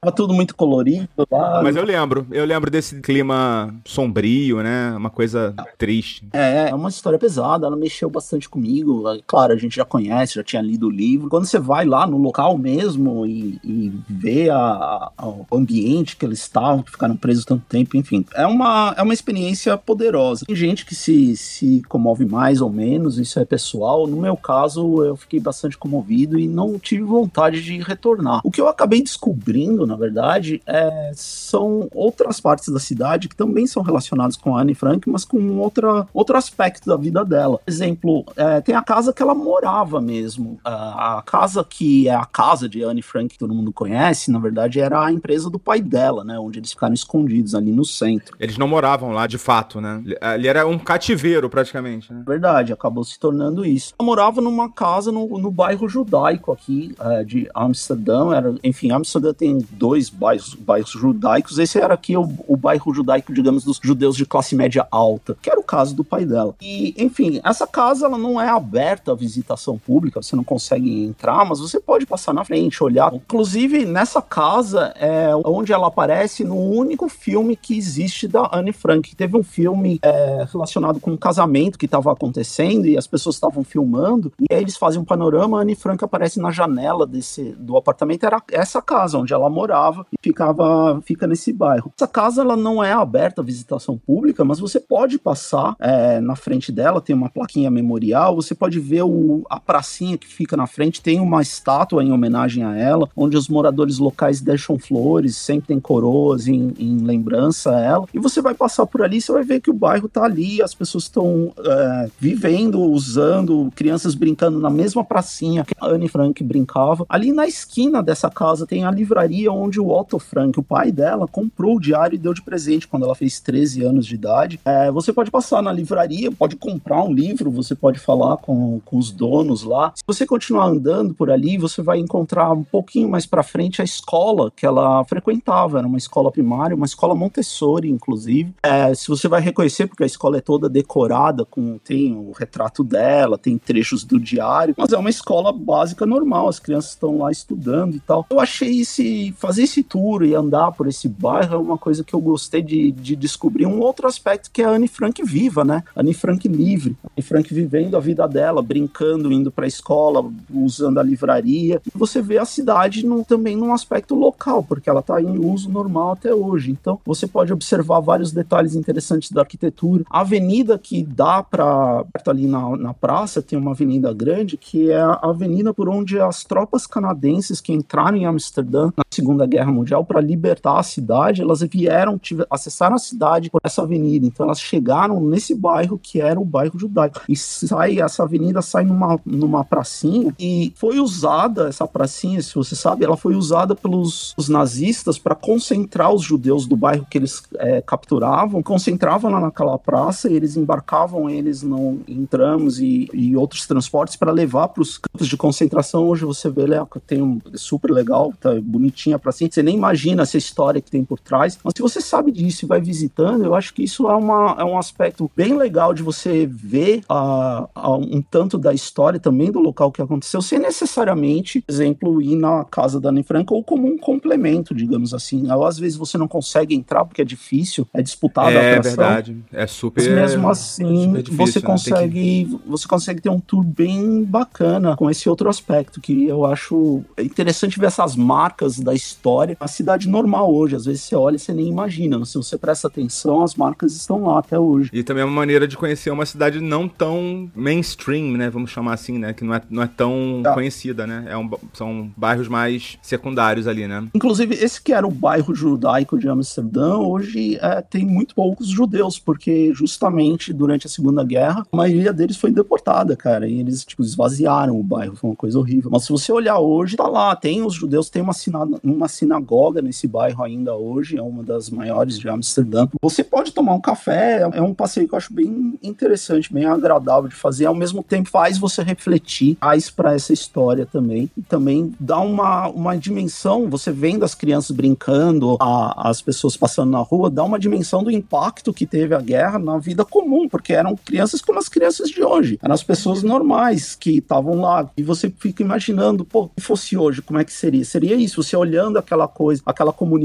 Tava tudo muito colorido lá.
Mas eu lembro, eu lembro desse clima sombrio, né? Uma coisa triste.
É, é uma história pesada, ela mexeu bastante comigo. É, Claro, a gente já conhece, já tinha lido o livro. Quando você vai lá no local mesmo e, e vê a- a- o ambiente que eles estavam, que ficaram presos tanto tempo, enfim, é uma, é uma experiência poderosa. Tem gente que se, se comove mais ou menos, isso é pessoal. No meu caso, eu fiquei bastante comovido e não tive vontade de retornar. O que eu acabei descobrindo, na verdade, é, são outras partes da cidade que também são relacionadas com a Anne Frank, mas com outra, outro aspecto da vida dela. Por exemplo, é, tem a casa que ela morava mesmo. A, a casa que é a casa de Anne Frank, que todo mundo conhece, na verdade, era a empresa do pai dela, né? Onde eles ficaram escondidos ali no centro.
Eles não moravam lá de fato, né? Ali era um cativeiro, praticamente, né?
Verdade, acabou se tornando isso. Ela morava numa casa no, no bairro judaico aqui é, de Amsterdã. Era, enfim, Amsterdã tem dois bairros, bairros judaicos. Esse era aqui o, o bairro judaico, digamos, dos judeus de classe média alta, que era o caso do pai dela. E, enfim, essa casa ela não é aberta à visitação pública, você não consegue entrar, mas você pode passar na frente, olhar. Inclusive, nessa casa é onde ela aparece no único filme que existe da Anne Frank. Teve um filme é, relacionado com um casamento que estava acontecendo e as pessoas estavam filmando, e aí eles fazem um panorama, a Anne Frank aparece na janela desse, do apartamento, era essa casa onde ela morava e ficava, fica nesse bairro. Essa casa ela não é aberta à visitação pública, mas você pode passar é, na frente dela, tem uma plaquinha memorial, você pode ver o, a pracinha que fica na frente, tem uma estátua em homenagem a ela, onde os moradores locais deixam flores, sempre tem coroas em, em lembrança a ela, e você vai passar por ali, você vai ver que o bairro tá ali, as pessoas estão é, vivendo, usando, crianças brincando na mesma pracinha que a Anne Frank brincava. Ali na esquina dessa casa tem a livraria onde o Otto Frank, o pai dela, comprou o diário e deu de presente quando ela fez 13 anos de idade. É, você pode passar na livraria, pode comprar um livro, você pode falar com, com os donos lá. Se você continuar andando por ali, você vai encontrar um pouquinho mais para frente a escola que ela frequentava. Era uma escola primária, uma escola Montessori, inclusive. É, se você vai reconhecer, porque a escola é toda decorada, com tem o retrato dela, tem trechos do diário, mas é uma escola básica normal, as crianças estão lá estudando e tal. Eu achei esse fazer esse tour e andar por esse bairro é uma coisa que eu gostei de, de descobrir um outro aspecto que a Anne Frank viva, né? Anne Frank livre, Anne Frank vivendo a vida dela, brincando, indo para a escola, usando a livraria. Você vê a cidade no, também num aspecto local, porque ela está em uso normal até hoje. Então você pode observar vários detalhes interessantes da arquitetura. A avenida que dá para ali na, na praça tem uma avenida grande que é a avenida por onde as tropas canadenses que entraram em Amsterdã na Segunda Guerra Mundial para libertar a cidade, elas vieram, tiver, acessaram a cidade por essa avenida. Então elas chegaram nesse bairro que era o bairro judaico. E sai, essa avenida sai numa, numa pracinha e foi usada, essa pracinha, se você sabe, ela foi usada pelos nazistas para concentrar os judeus do bairro que eles é, capturavam, concentravam lá naquela praça e eles embarcavam eles no, em tramos e, e outros transportes para levar para os campos de concentração. Hoje você vê, né, tem um super legal, tá bonitinha a pracinha. Você nem imagina essa história que tem por trás. Mas se você sabe disso e vai visitando, eu acho que isso é, uma, é um aspecto bem legal de você ver a, a um tanto da história também do local que aconteceu, sem necessariamente, por exemplo, ir na casa da Anne Frank ou como um complemento, digamos assim. Ou, às vezes você não consegue entrar porque é difícil, é disputado
é, a É verdade, é super.
Mas mesmo assim, difícil, você né? consegue, que... você consegue ter um tour bem bacana com esse outro aspecto que eu acho interessante ver essas marcas da história. A cidade normal hoje, às vezes você olha e você nem imagina. Se você presta atenção, as marcas estão lá até hoje.
E também é uma maneira de conhecer uma cidade não tão mainstream, né? Vamos chamar assim, né? Que não é, não é tão tá. conhecida, né? É um, são bairros mais secundários ali, né?
Inclusive, esse que era o bairro judaico de Amsterdã, hoje é, tem muito poucos judeus, porque justamente durante a Segunda Guerra, a maioria deles foi deportada, cara. E eles, tipo, esvaziaram o bairro. Foi uma coisa horrível. Mas se você olhar hoje, tá lá. Tem os judeus, tem uma, sina uma sinagoga nesse bairro ainda hoje. É uma das maiores de Amsterdã. Você pode tomar um café. É um passeio que eu acho bem interessante, bem agradável de fazer. Ao mesmo tempo, faz você refletir mais para essa história também. E também dá uma, uma dimensão. Você vendo as crianças brincando, a, as pessoas passando na rua, dá uma dimensão do impacto que teve a guerra na vida comum, porque eram crianças como as crianças de hoje. Eram as pessoas normais que estavam lá. E você fica imaginando, pô, se fosse hoje, como é que seria? Seria isso, você olhando aquela coisa, aquela comunidade,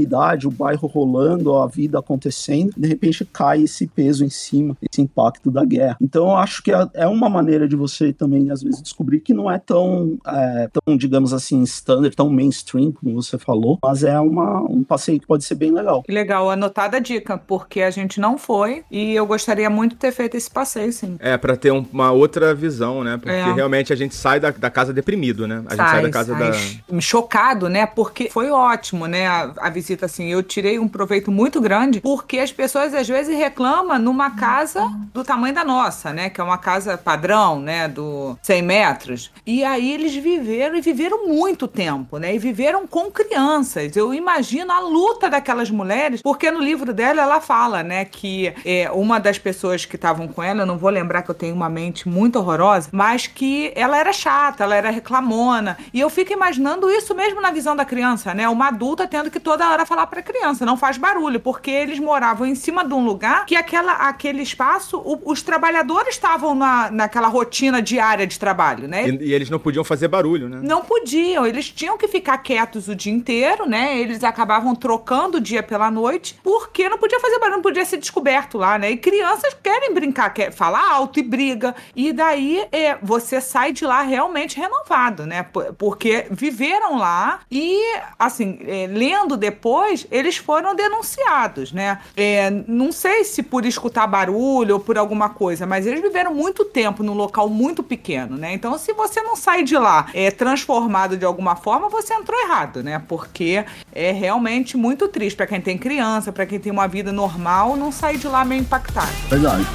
o bairro rolando, a vida acontecendo, de repente cai esse peso em cima, esse impacto da guerra. Então eu acho que é, é uma maneira de você também, às vezes, descobrir que não é tão, é, tão digamos assim, standard, tão mainstream, como você falou, mas é uma, um passeio que pode ser bem legal.
Legal, anotada a dica, porque a gente não foi e eu gostaria muito de ter feito esse passeio, sim.
É, para ter um, uma outra visão, né? Porque é. realmente a gente sai da, da casa deprimido, né? A sai, gente sai da casa sai.
da. Chocado, né? Porque foi ótimo, né? A, a, visita, assim. Eu tirei um proveito muito grande, porque as pessoas às vezes reclamam numa casa do tamanho da nossa, né? Que é uma casa padrão, né? Do 100 metros. E aí eles viveram e viveram muito tempo, né? E viveram com crianças. Eu imagino a luta daquelas mulheres, porque no livro dela ela fala, né? Que é, uma das pessoas que estavam com ela, eu não vou lembrar que eu tenho uma mente muito horrorosa, mas que ela era chata, ela era reclamona. E eu fico imaginando isso mesmo na visão da criança, né? Uma adulta tendo que toda hora falar pra criança, não faz barulho, porque eles moravam em cima de um lugar que aquela, aquele espaço, o, os trabalhadores estavam na, naquela rotina diária de trabalho, né?
E, e, eles não podiam fazer barulho, né?
Não podiam, eles tinham que ficar quietos o dia inteiro, né? Eles acabavam trocando o dia pela noite, porque não podia fazer barulho, não podia ser descoberto lá, né? E crianças querem brincar, quer falar alto e briga. E daí é, você sai de lá realmente renovado, né? Porque viveram lá e, assim, é, lendo depois, eles foram denunciados, né? É, não sei se por escutar barulho ou por alguma coisa, mas eles viveram muito tempo num local muito pequeno, né? Então, se você não sai de lá é, transformado de alguma forma, você entrou errado, né? Porque é realmente muito triste para quem tem criança, para quem tem uma vida normal, não sair de lá meio impactado.
Verdade.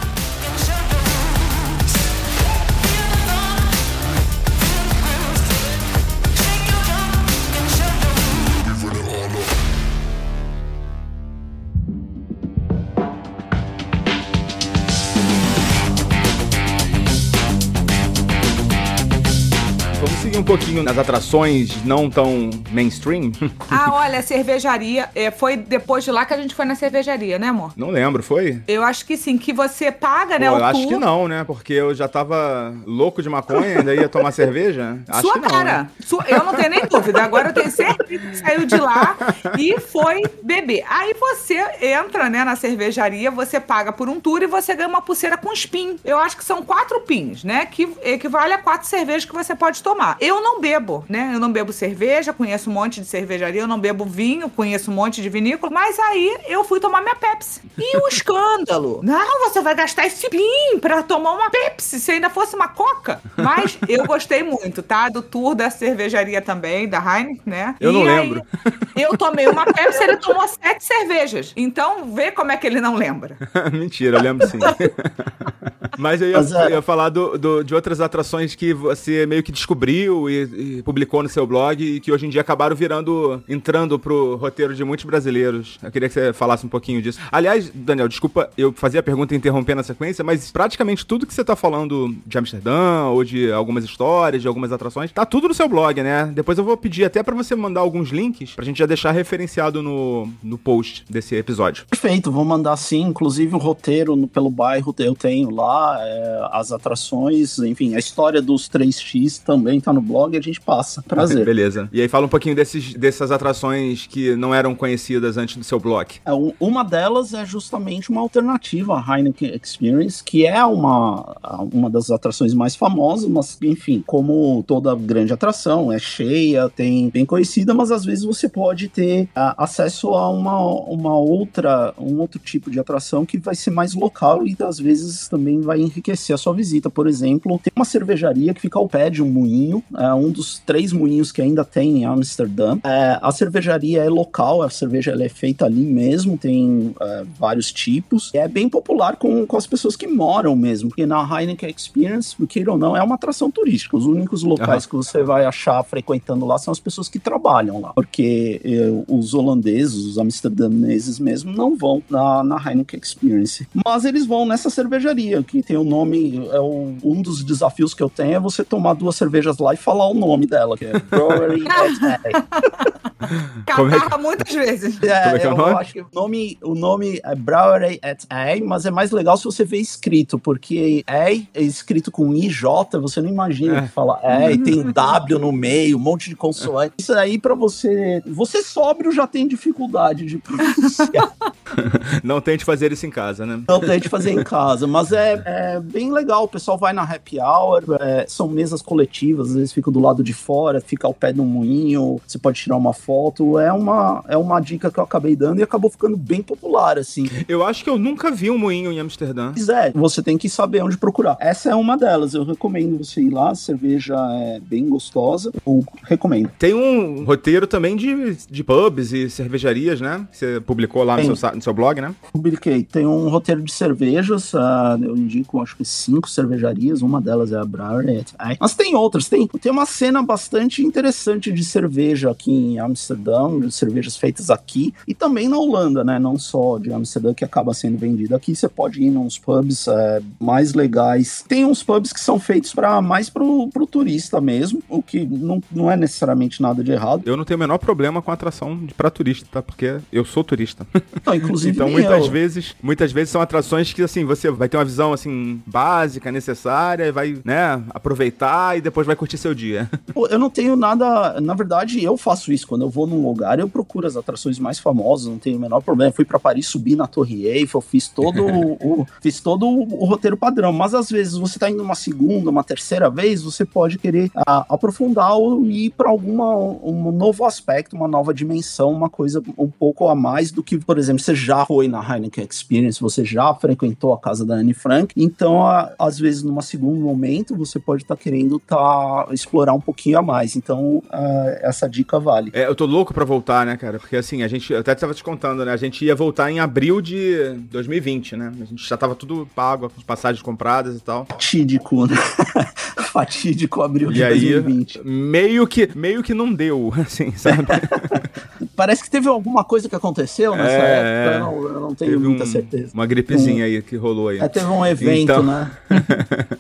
Pouquinho nas atrações não tão mainstream? [laughs]
Ah, olha, a cervejaria. é, foi depois de lá que a gente foi na cervejaria, né, amor?
não lembro, foi?
Eu acho que sim, que você paga, né?
Pô,
o
eu acho
tour.
que não, né? Porque eu já tava louco de maconha, ainda ia tomar cerveja. [laughs] Acho
Sua
que não.
cara.
né?
Sua- eu não tenho nem dúvida. Agora eu tenho certeza que saiu de lá e foi beber. Aí você entra, né, na cervejaria, você paga por um tour e você ganha uma pulseira com spin. Eu acho que são quatro pins, né? Que equivale a quatro cervejas que você pode tomar. Eu não bebo, né? Eu não bebo cerveja, conheço um monte de cervejaria, eu não bebo vinho, conheço um monte de vinícola. Mas aí eu fui tomar minha Pepsi. E o escândalo? [laughs] Não, você vai gastar esse pin pra tomar uma Pepsi, se ainda fosse uma Coca. Mas eu gostei muito, tá? Do tour da cervejaria também, da Heineken, né?
Eu não
E aí,
lembro.
eu tomei uma Pepsi, ele tomou sete cervejas. Então, vê como é que ele não lembra. [laughs]
Mentira, eu lembro sim. [laughs] Mas eu ia,
Mas, é-
eu ia falar do, do- de outras atrações que você meio que descobriu e, e publicou no seu blog e que hoje em dia acabaram virando, entrando pro roteiro de muitos brasileiros. Eu queria que você falasse um pouquinho disso. Aliás, Daniel, desculpa eu fazer a pergunta interromper na sequência, mas praticamente tudo que você tá falando de Amsterdã ou de algumas histórias, de algumas atrações, tá tudo no seu blog, né? Depois eu vou pedir até pra você mandar alguns links pra gente já deixar referenciado no, no post desse episódio.
Perfeito, vou mandar sim, inclusive o roteiro no- pelo bairro eu tenho lá, é, as atrações, enfim, a história dos 3x também tá no blog e a gente passa. [laughs] Prazer.
Beleza. E aí fala um pouquinho desses, dessas atrações que não eram conhecidas antes do seu blog.
É, um- uma delas é justamente uma alternativa à Heineken Experience, que é uma, uma das atrações mais famosas, mas enfim, como toda grande atração, é cheia, tem bem conhecida, mas às vezes você pode ter ah, acesso a uma, uma outra, um outro tipo de atração que vai ser mais local e às vezes também vai enriquecer a sua visita. Por exemplo, tem uma cervejaria que fica ao pé de um moinho, é um dos três moinhos que ainda tem em Amsterdã. É, a cervejaria é local, a cerveja ela é feita ali mesmo, tem é, vários tipos. É bem popular com, com as pessoas que moram mesmo, porque na Heineken Experience, queira ou não, é uma atração turística. Os únicos locais
Aham.
que você vai achar frequentando lá são as pessoas que trabalham lá, porque é, os holandeses, os amsterdaneses mesmo, não vão na, na Heineken Experience. Mas eles vão nessa cervejaria, que tem o nome, é o- um dos desafios que eu tenho é você tomar duas cervejas lá e falar o nome dela, que é Brewery at Hay.
Como é que-
Catarra muitas vezes.
É,
é é
eu
nome?
acho que o nome, o nome é Brewery at Hay, mas é mais legal se você ver escrito, porque Hay é escrito com IJ, você não imagina
É.
que fala Hay, tem W no meio, um monte de consoante. Isso aí pra você, você sóbrio já tem dificuldade de pronunciar. [laughs]
Não tente fazer isso em casa, né?
Não tem de fazer em casa, mas é, é bem legal. O pessoal vai na happy hour, é, são mesas coletivas, às vezes do lado de fora, fica ao pé de um moinho, você pode tirar uma foto. É uma, é uma dica que eu acabei dando e acabou ficando bem popular, assim.
Eu acho que eu nunca vi um moinho em Amsterdã.
Pois é, você tem que saber onde procurar. Essa é uma delas, eu recomendo você ir lá, a cerveja é bem gostosa, eu recomendo.
Tem um roteiro também de, de pubs e cervejarias, né? Você publicou lá no seu, no seu blog, né?
Publiquei. Tem um roteiro de cervejas. ah, eu indico, acho que cinco cervejarias. Uma delas é a. Ai, Mas tem outras. Tem, tem uma cena bastante interessante de cerveja aqui em Amsterdã, de cervejas feitas aqui e também na Holanda, né? Não só de Amsterdã que acaba sendo vendida aqui. Você pode ir nos pubs é, mais legais. Tem uns pubs que são feitos para mais pro, pro turista mesmo, o que não, não é necessariamente nada de errado.
Eu não tenho o menor problema com atração pra turista, tá? Porque eu sou turista. [laughs]
Não, inclusive,
então, muitas
eu.
vezes, muitas vezes são atrações que, assim, você vai ter uma visão, assim, básica, necessária, vai, né, aproveitar e depois vai curtir seu dia.
Pô, Eu não tenho nada. Na verdade, eu faço isso. Quando eu vou num lugar, eu procuro as atrações mais famosas, não tenho o menor problema. Fui pra Paris, subi na Torre Eiffel, fiz todo [laughs] o, fiz todo o, o roteiro padrão. Mas às vezes você tá indo uma segunda, uma terceira vez, você pode querer ah, aprofundar ou ir pra alguma um novo aspecto, uma nova dimensão, uma coisa um pouco a mais do que, por exemplo, você já foi na Heineken Experience, você já frequentou a casa da Anne Frank. Então, a- às vezes, num segundo momento, você pode estar querendo tá, explorar um pouquinho a mais. Então, ah, essa dica vale.
É, eu tô louco pra voltar, né, cara? Porque assim, a gente, eu até tava te contando, né? A gente ia voltar em abril de 2020, né? A gente já tava tudo pago, as passagens compradas e tal.
Tídico, né? [laughs] fatídico abril de
E aí,
2020.
meio que, meio que não deu, [laughs] assim, sabe? [laughs]
Parece que teve alguma coisa que aconteceu nessa
É,
época, eu não, eu não tenho muita
um-
certeza.
Uma gripezinha aí que rolou aí.
É, teve um evento,
Então-
né?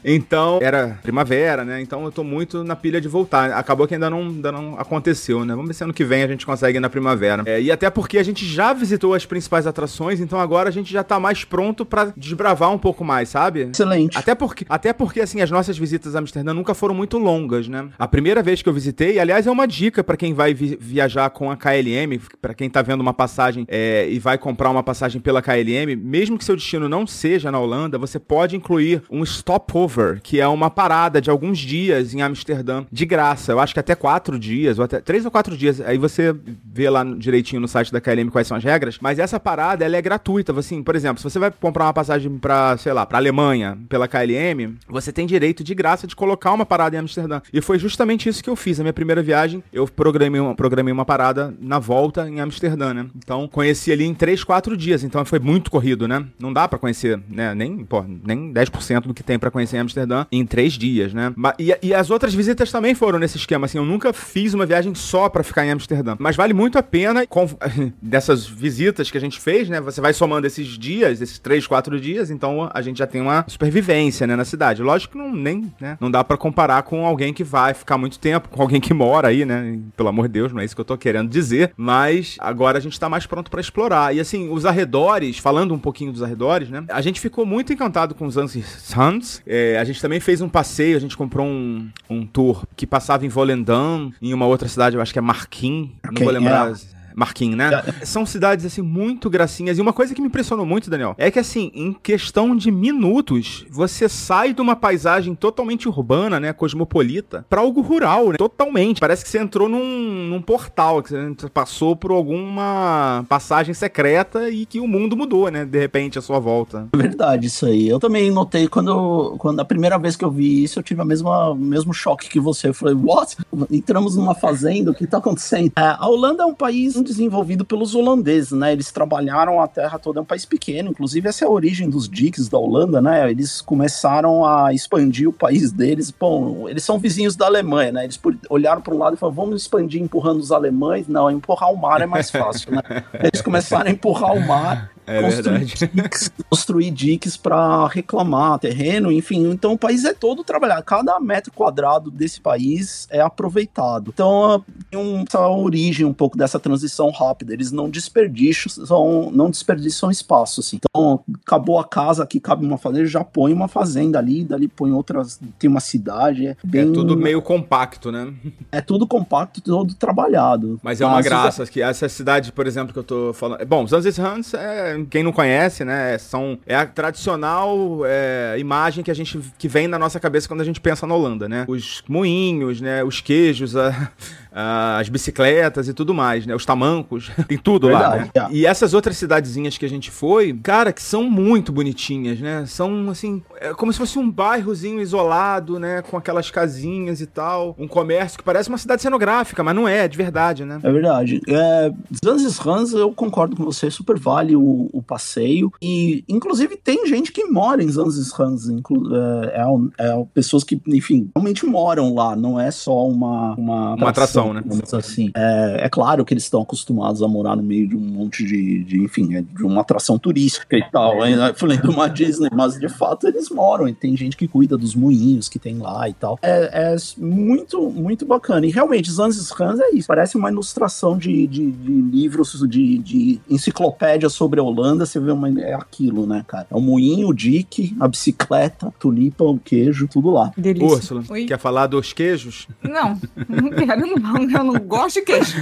então, era primavera, né? Então eu tô muito na pilha de voltar. Acabou que ainda não, ainda não aconteceu, né? Vamos ver se ano que vem a gente consegue ir na primavera. É, e até porque a gente já visitou as principais atrações, então agora a gente já tá mais pronto pra desbravar um pouco mais, sabe?
Excelente.
Até porque, até porque, assim, as nossas visitas a Amsterdã nunca foram muito longas, né? A primeira vez que eu visitei, aliás, é uma dica pra quem vai vi- viajar com a KLM, pra quem tá vendo uma passagem é, e vai comprar uma passagem pela KLM, mesmo que seu destino não seja na Holanda, você pode incluir um stopover, que é uma parada de alguns dias em Amsterdã, de graça. Eu acho que até quatro dias, ou até três ou quatro dias. Aí você vê lá direitinho no site da KLM quais são as regras, mas essa parada, ela é gratuita. Assim, por exemplo, se você vai comprar uma passagem pra, sei lá, pra Alemanha pela KLM, você tem direito de graça de colocar uma parada em Amsterdã. E foi justamente isso que eu fiz. A minha primeira viagem, eu programei uma, programei uma parada na volta em Amsterdã, né? Então, conheci ali em 3, 4 dias. Então, foi muito corrido, né? Não dá pra conhecer, né? Nem, pô, nem 10% do que tem pra conhecer em Amsterdã em 3 dias, né? E, e as outras visitas também foram nesse esquema, assim. Eu nunca fiz uma viagem só pra ficar em Amsterdã. Mas vale muito a pena, com- [laughs] dessas visitas que a gente fez, né? Você vai somando esses dias, esses 3, 4 dias, então a gente já tem uma supervivência, né, na cidade. Lógico que não, nem, né, não dá pra comparar com alguém que vai ficar muito tempo, com alguém que mora aí, né? Pelo amor de Deus, não é isso que eu tô querendo dizer. Mas agora a gente tá mais pronto pra explorar. E assim, os arredores, falando um pouquinho dos arredores, né? A gente ficou muito encantado com os Hans. É, a gente também fez um passeio, a gente comprou um, um tour que passava em Volendam, em uma outra cidade, eu acho que é Marquim. Não
Ok,
vou lembrar.
é.
Marquinhos, né? São cidades, assim, muito gracinhas. E uma coisa que me impressionou muito, Daniel, é que, assim, em questão de minutos, você sai de uma paisagem totalmente urbana, né? Cosmopolita, pra algo rural, né? Totalmente. Parece que você entrou num, num portal, que você passou por alguma passagem secreta e que o mundo mudou, né? De repente, à sua volta.
É verdade isso aí. Eu também notei quando, quando a primeira vez que eu vi isso, eu tive a mesma, o mesmo choque que você. Eu falei, what? Entramos numa fazenda, o que tá acontecendo? É, a Holanda é um país desenvolvido pelos holandeses, né? Eles trabalharam a terra toda, é um país pequeno. Inclusive, essa é a origem dos diques da Holanda, né? Eles começaram a expandir o país deles. Bom, eles são vizinhos da Alemanha, né? Eles olharam para um lado e falaram, vamos expandir empurrando os alemães? Não, empurrar o mar é mais fácil, né? [laughs] Eles começaram a empurrar o mar
É
construir
verdade.
diques, construir diques para reclamar terreno, enfim. Então o país é todo trabalhado. Cada metro quadrado desse país é aproveitado. Então tem um, essa origem um pouco dessa transição rápida. Eles não desperdiçam, não desperdiçam espaço. Assim. Então acabou a casa, aqui cabe uma fazenda, já põe uma fazenda ali, dali põe outras, tem uma cidade. É,
É
bem,
tudo meio compacto, né?
é tudo compacto, todo trabalhado.
Mas é uma
Mas-
graça que essa cidade, por exemplo, que eu tô falando. Bom, os Hans, é, quem não conhece, né? São, é a tradicional é, imagem que a gente que vem na nossa cabeça quando a gente pensa na Holanda, né? Os moinhos, né? Os queijos, a- a- as bicicletas e tudo mais, né? Os tamancos, [laughs] tem tudo lá, né?
Verdade, é.
E essas outras cidadezinhas que a gente foi, cara, que são muito bonitinhas, né? São assim, é como se fosse um bairrozinho isolado, né? Com aquelas casinhas e tal, um comércio que parece uma cidade cenográfica, mas não é, é de verdade, né?
É verdade. É, Zanzis Hans, eu concordo com você, super vale o, o passeio. E, inclusive, tem gente que mora em Zanzis Hans. inclu- É, é, é pessoas que, enfim, realmente moram lá. Não é só uma, uma,
Uma atração, né?
vamos dizer assim. É, é claro que eles estão acostumados a morar no meio de um monte de, de enfim, é de uma atração turística e tal. Eu falei de uma [laughs] Disney, mas de fato eles moram. E tem gente que cuida dos moinhos que tem lá e tal. É, é muito, muito bacana. E realmente, Zanzis Hans é isso. Parece uma ilustração de, de, de livros, de, de enciclopédia sobre a Holanda. Você vê uma, é aquilo, né, cara? É o moinho, o dique, a bicicleta, a tulipa, o queijo, tudo lá.
Delícia.
Úrsula,
Oi?
quer falar dos queijos
Não, não quero, não. Eu não gosto de queijo.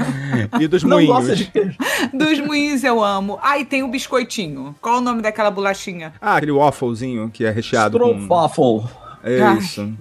e dos
Não
moinhos?
gosta de queijo.
Dos moinhos eu amo. Ah, e tem o biscoitinho. Qual o nome daquela bolachinha?
Ah, aquele wafflezinho que é recheado com...
Stroopwafel.
É isso.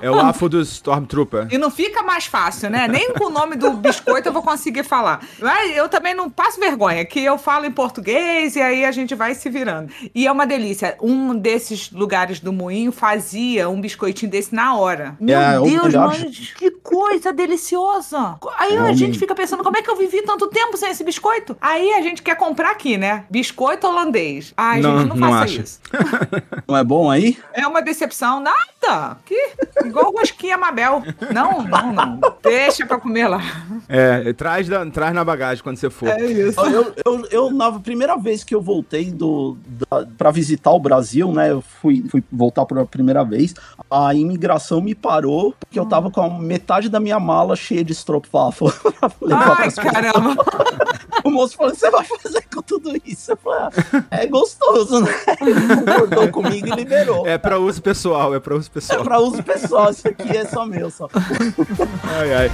É o waffle do Stormtrooper.
E não fica mais fácil, né? Nem com o nome do biscoito eu vou conseguir falar. Mas eu também não passo vergonha, que eu falo em português e aí a gente vai se virando. E é uma delícia. Um desses lugares do moinho fazia um biscoitinho desse na hora. Meu
É, o
Deus,
gente.
que coisa deliciosa. Aí a gente fica pensando, como é que eu vivi tanto tempo sem esse biscoito? Aí a gente quer comprar aqui, né? Biscoito holandês. Ai,
Não,
gente, não,
não
faça
acha.
isso. [laughs]
Não é bom aí?
É uma decepção opção, nada. Que igual rosquinha Mabel. Não, não, não. Deixa pra comer lá.
É, traz, da, traz na bagagem quando você for.
É isso.
Eu, eu, eu, na primeira vez que eu voltei do, da, pra visitar o Brasil, né? Eu fui, fui voltar pela primeira vez. A imigração me parou porque eu tava com a metade da minha mala cheia de stroopwafel. pra levar
Ai, caramba. [laughs]
O moço falou: Você vai fazer com tudo isso? Eu falei: ah, É gostoso, né? [laughs] Ele concordou comigo e liberou.
É pra uso pessoal, é pra uso
É
pessoal.
pra uso pessoal, isso aqui é só meu, só.
Ai, ai.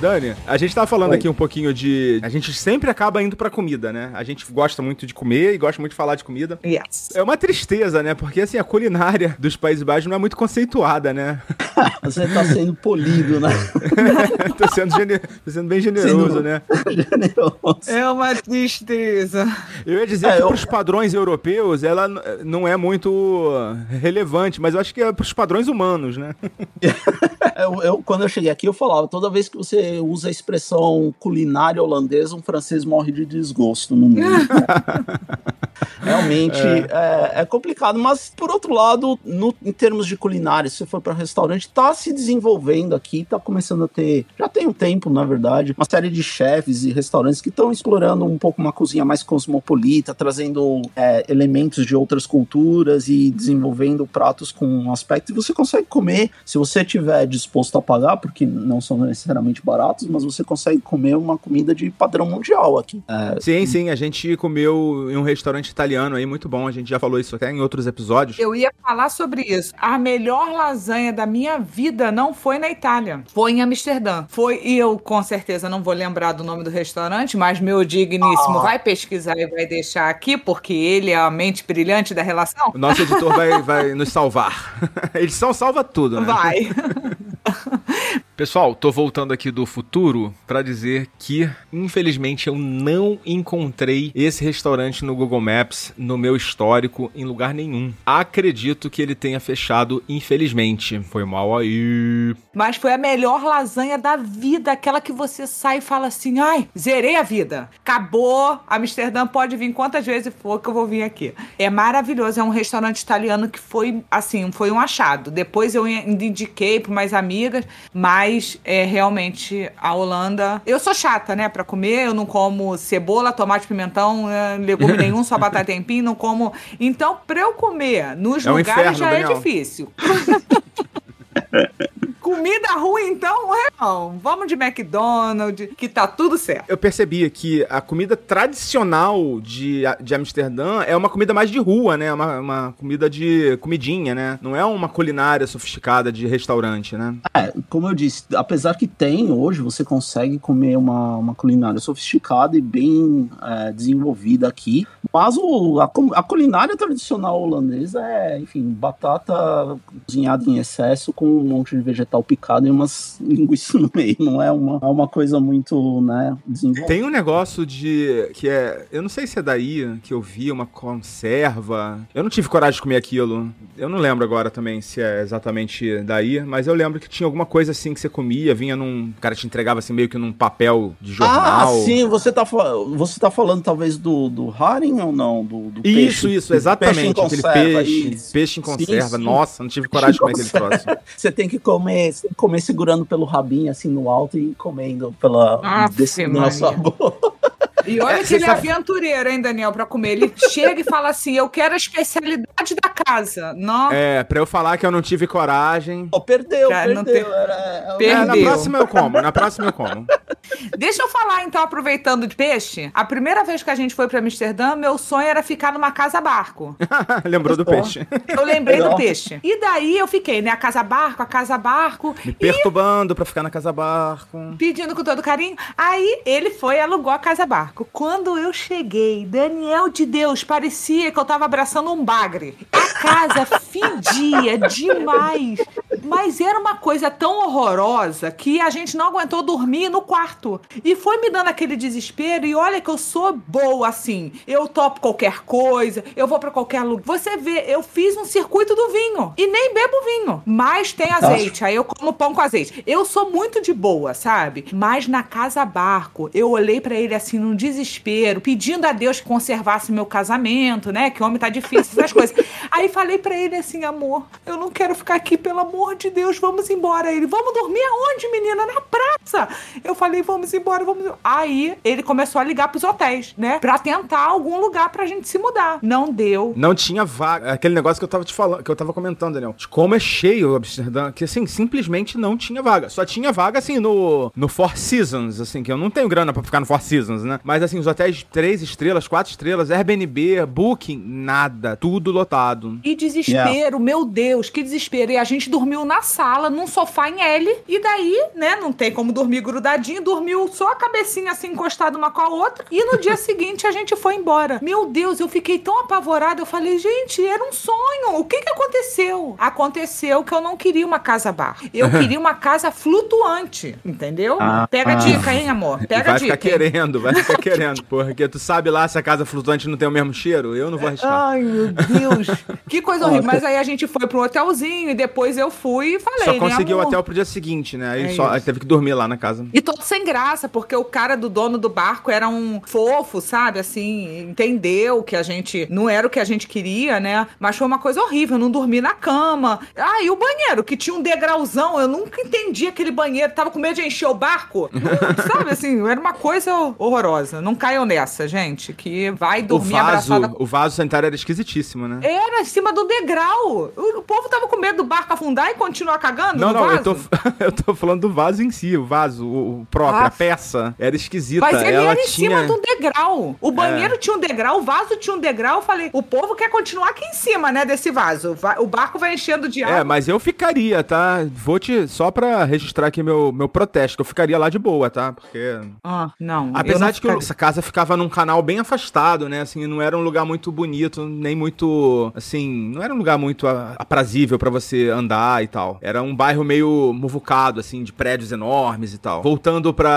Dani, a gente tava falando
Oi.
aqui um pouquinho de. A gente sempre acaba indo pra comida, né? A gente gosta muito de comer e gosta muito de falar de comida.
Yes.
É uma tristeza, né? Porque assim, a culinária dos Países Baixos não é muito conceituada, né? [laughs]
Você tá sendo polido, né? [laughs]
tô, sendo gene- tô sendo bem generoso,
Sendo-
né?
Generoso.
É uma tristeza.
Eu ia dizer
É,
que
eu-
pros padrões europeus ela não é muito relevante, mas eu acho que é pros padrões humanos, né? [laughs]
Eu, eu- quando eu cheguei aqui, eu falava: toda vez que você usa a expressão culinária holandesa, um francês morre de desgosto no mundo. [laughs] Realmente é. é complicado, mas por outro lado, no- em termos de culinária, se você for para restaurante, tá se desenvolvendo aqui, tá começando a ter, já tem um tempo, na verdade, uma série de chefes e restaurantes que estão explorando um pouco uma cozinha mais cosmopolita, trazendo é, elementos de outras culturas e desenvolvendo pratos com um aspecto. E você consegue comer, se você tiver disposto a pagar, porque não são necessariamente baratos, mas você consegue comer uma comida de padrão mundial aqui. É,
Sim, sim, a gente comeu em um restaurante italiano aí, muito bom. A gente já falou isso até em outros episódios.
Eu ia falar sobre isso. A melhor lasanha da minha vida não foi na Itália, foi em Amsterdã. Foi, e eu com certeza não vou lembrar do nome do restaurante, mas meu digníssimo
Ah.
vai pesquisar e vai deixar aqui, porque ele é a mente brilhante da relação.
O nosso editor vai, [laughs] vai nos salvar. [laughs] Edição salva tudo, né?
Vai. [laughs]
Pessoal, tô voltando aqui do futuro pra dizer que, infelizmente, eu não encontrei esse restaurante no Google Maps, no meu histórico, em lugar nenhum. Acredito que ele tenha fechado, infelizmente. Foi mal aí.
Mas foi a melhor lasanha da vida, aquela que você sai e fala assim: ai, zerei a vida. Acabou. Amsterdã pode vir quantas vezes for que eu vou vir aqui. É maravilhoso. É um restaurante italiano que foi, assim, foi um achado. Depois eu indiquei para umas amigas, mas é realmente a Holanda. Eu sou chata, né, para comer. Eu não como cebola, tomate, pimentão, eh, legume [laughs] nenhum, só batata e empim, não como. Então, pra eu comer nos
É um
lugares
inferno,
já é
Daniel.
difícil. [laughs] Comida ruim, então, não. Vamos de McDonald's, que tá tudo certo.
Eu percebi que a comida tradicional de, de Amsterdã é uma comida mais de rua, né? Uma, uma comida de comidinha, né? Não é uma culinária sofisticada de restaurante, né?
É, como eu disse, apesar que tem hoje, você consegue comer uma, uma culinária sofisticada e bem é, desenvolvida aqui. Mas o, a, a culinária tradicional holandesa é, enfim, batata cozinhada em excesso com um monte de vegetal picado e umas [laughs] linguiças no meio. Não é uma, é uma coisa muito, né, desenvolvida.
Tem um negócio de. que é. Eu não sei se é daí que eu vi uma conserva. Eu não tive coragem de comer aquilo. Eu não lembro agora também se é exatamente daí, mas eu lembro que tinha alguma coisa assim que você comia, vinha num. O cara te entregava assim meio que num papel de jornal.
Ah, sim, você tá, você tá falando talvez do, do haring ou não? Do, do
Isso,
peixe,
isso, exatamente.
Peixe em
aquele
conserva,
peixe,
isso.
peixe em
Sim,
conserva.
sim.
Nossa, não tive coragem de comer aquele troço. [laughs]
Você tem que comer, que comer segurando pelo rabinho assim no alto e comendo pela descendo na sua boca.
E olha
É,
que ele é
sabe-
aventureiro, hein, Daniel, pra comer. Ele chega e fala assim: eu quero a especialidade da casa. Não.
É, pra eu falar que eu não tive coragem.
Oh, perdeu,
Cara, não
perdeu.
tem-
Era, era-
É,
Perdeu.
na próxima eu como, na próxima eu como.
Deixa eu falar, então, aproveitando de peixe. A primeira vez que a gente foi pra Amsterdã, meu sonho era ficar numa casa-barco. [laughs]
Lembrou do peixe.
Eu lembrei do peixe. E daí eu fiquei, né? A casa-barco, a casa-barco.
Me perturbando pra ficar na casa barco.
pedindo com todo carinho. Aí ele foi e alugou a Casa Barco. Quando eu cheguei, Daniel de Deus, parecia que eu tava abraçando um bagre. A casa fedia demais. Mas era uma coisa tão horrorosa que a gente não aguentou dormir no quarto. E foi me dando aquele desespero. E olha que eu sou boa assim. Eu topo qualquer coisa, eu vou para qualquer lugar. Você vê, eu fiz um circuito do vinho e nem bebo vinho. Mas tem azeite. Aí eu como pão com azeite. Eu sou muito de boa, sabe? Mas na casa barco, eu olhei para ele assim num desespero, pedindo a Deus que conservasse meu casamento, né? Que homem tá difícil, essas coisas. [laughs] Aí falei para ele assim, amor, eu não quero ficar aqui, pelo amor de Deus, vamos embora. Ele, vamos dormir aonde, menina? Na praça. Eu falei, vamos embora, vamos. Aí ele começou a ligar pros hotéis, né? Pra tentar algum lugar pra gente se mudar. Não deu.
Não tinha vaga. Aquele negócio que eu tava te falando, que eu tava comentando, Daniel. De como é cheio o Amsterdã, que assim, simplesmente não tinha vaga. Só tinha vaga assim no, no Four Seasons, assim, que eu não tenho grana pra ficar no Four Seasons, né? Mas assim, os hotéis três estrelas, quatro estrelas, Airbnb, Booking, nada. Tudo lotado.
Que desespero, meu Deus, que desespero. E a gente dormiu na sala, num sofá em L. E daí, né, não tem como dormir grudadinho, dormiu só a cabecinha assim encostada uma com a outra. E no dia [laughs] seguinte a gente foi embora. Meu Deus, eu fiquei tão apavorada. Eu falei, gente, era um sonho. O que que aconteceu? Aconteceu que eu não queria uma casa bar. Eu [laughs] queria uma casa flutuante, entendeu?
Ah,
Pega a
ah.
dica, hein, amor? Pega a
vai ficar
dica. hein?
querendo, vai ficar [laughs] querendo. Porque tu sabe lá se a casa flutuante não tem o mesmo cheiro? Eu não vou arriscar.
Ai, meu Deus. que coisa horrível. Mas aí a gente foi pro hotelzinho e depois eu fui e falei,
Só
né,
conseguiu o
amor?
hotel pro dia seguinte, né? Aí
É
só teve que dormir lá na casa.
E todo sem graça, porque o cara do dono do barco era um fofo, sabe? Assim, entendeu que a gente não era o que a gente queria, né? Mas foi uma coisa horrível, não dormi na cama. Ah, e o banheiro, que tinha um degrauzão, eu nunca entendi aquele banheiro, tava com medo de encher o barco. [laughs] Sabe assim, era uma coisa horrorosa. Não caiam nessa, gente, que vai
O
dormir
vaso,
abraçada.
o vaso sanitário era esquisitíssimo, né?
Era em cima do degrau. O, o povo tava com medo do barco afundar e continuar cagando
Não, não,
vaso.
eu tô, [laughs] eu tô falando do vaso em si, o vaso, o, o próprio, a peça. Era esquisita.
Mas ele
Ela
era em
tinha... É.
cima do degrau. O banheiro tinha um degrau, o vaso tinha um degrau. Eu falei, o povo quer continuar aqui em cima, né, desse vaso. Va- O barco vai enchendo de água.
É, mas eu ficaria, tá? Vou te. Só pra registrar aqui meu, meu protesto, que eu ficaria lá de boa, tá? Porque.
Ah, não.
Apesar
não
de que
ficaria.
essa casa ficava num canal bem afastado, né? Assim, não era um lugar muito bonito, nem muito. Assim, não era um lugar muito aprazível pra você andar e tal. Era um bairro meio muvucado, assim, de prédios enormes e tal. Voltando pra,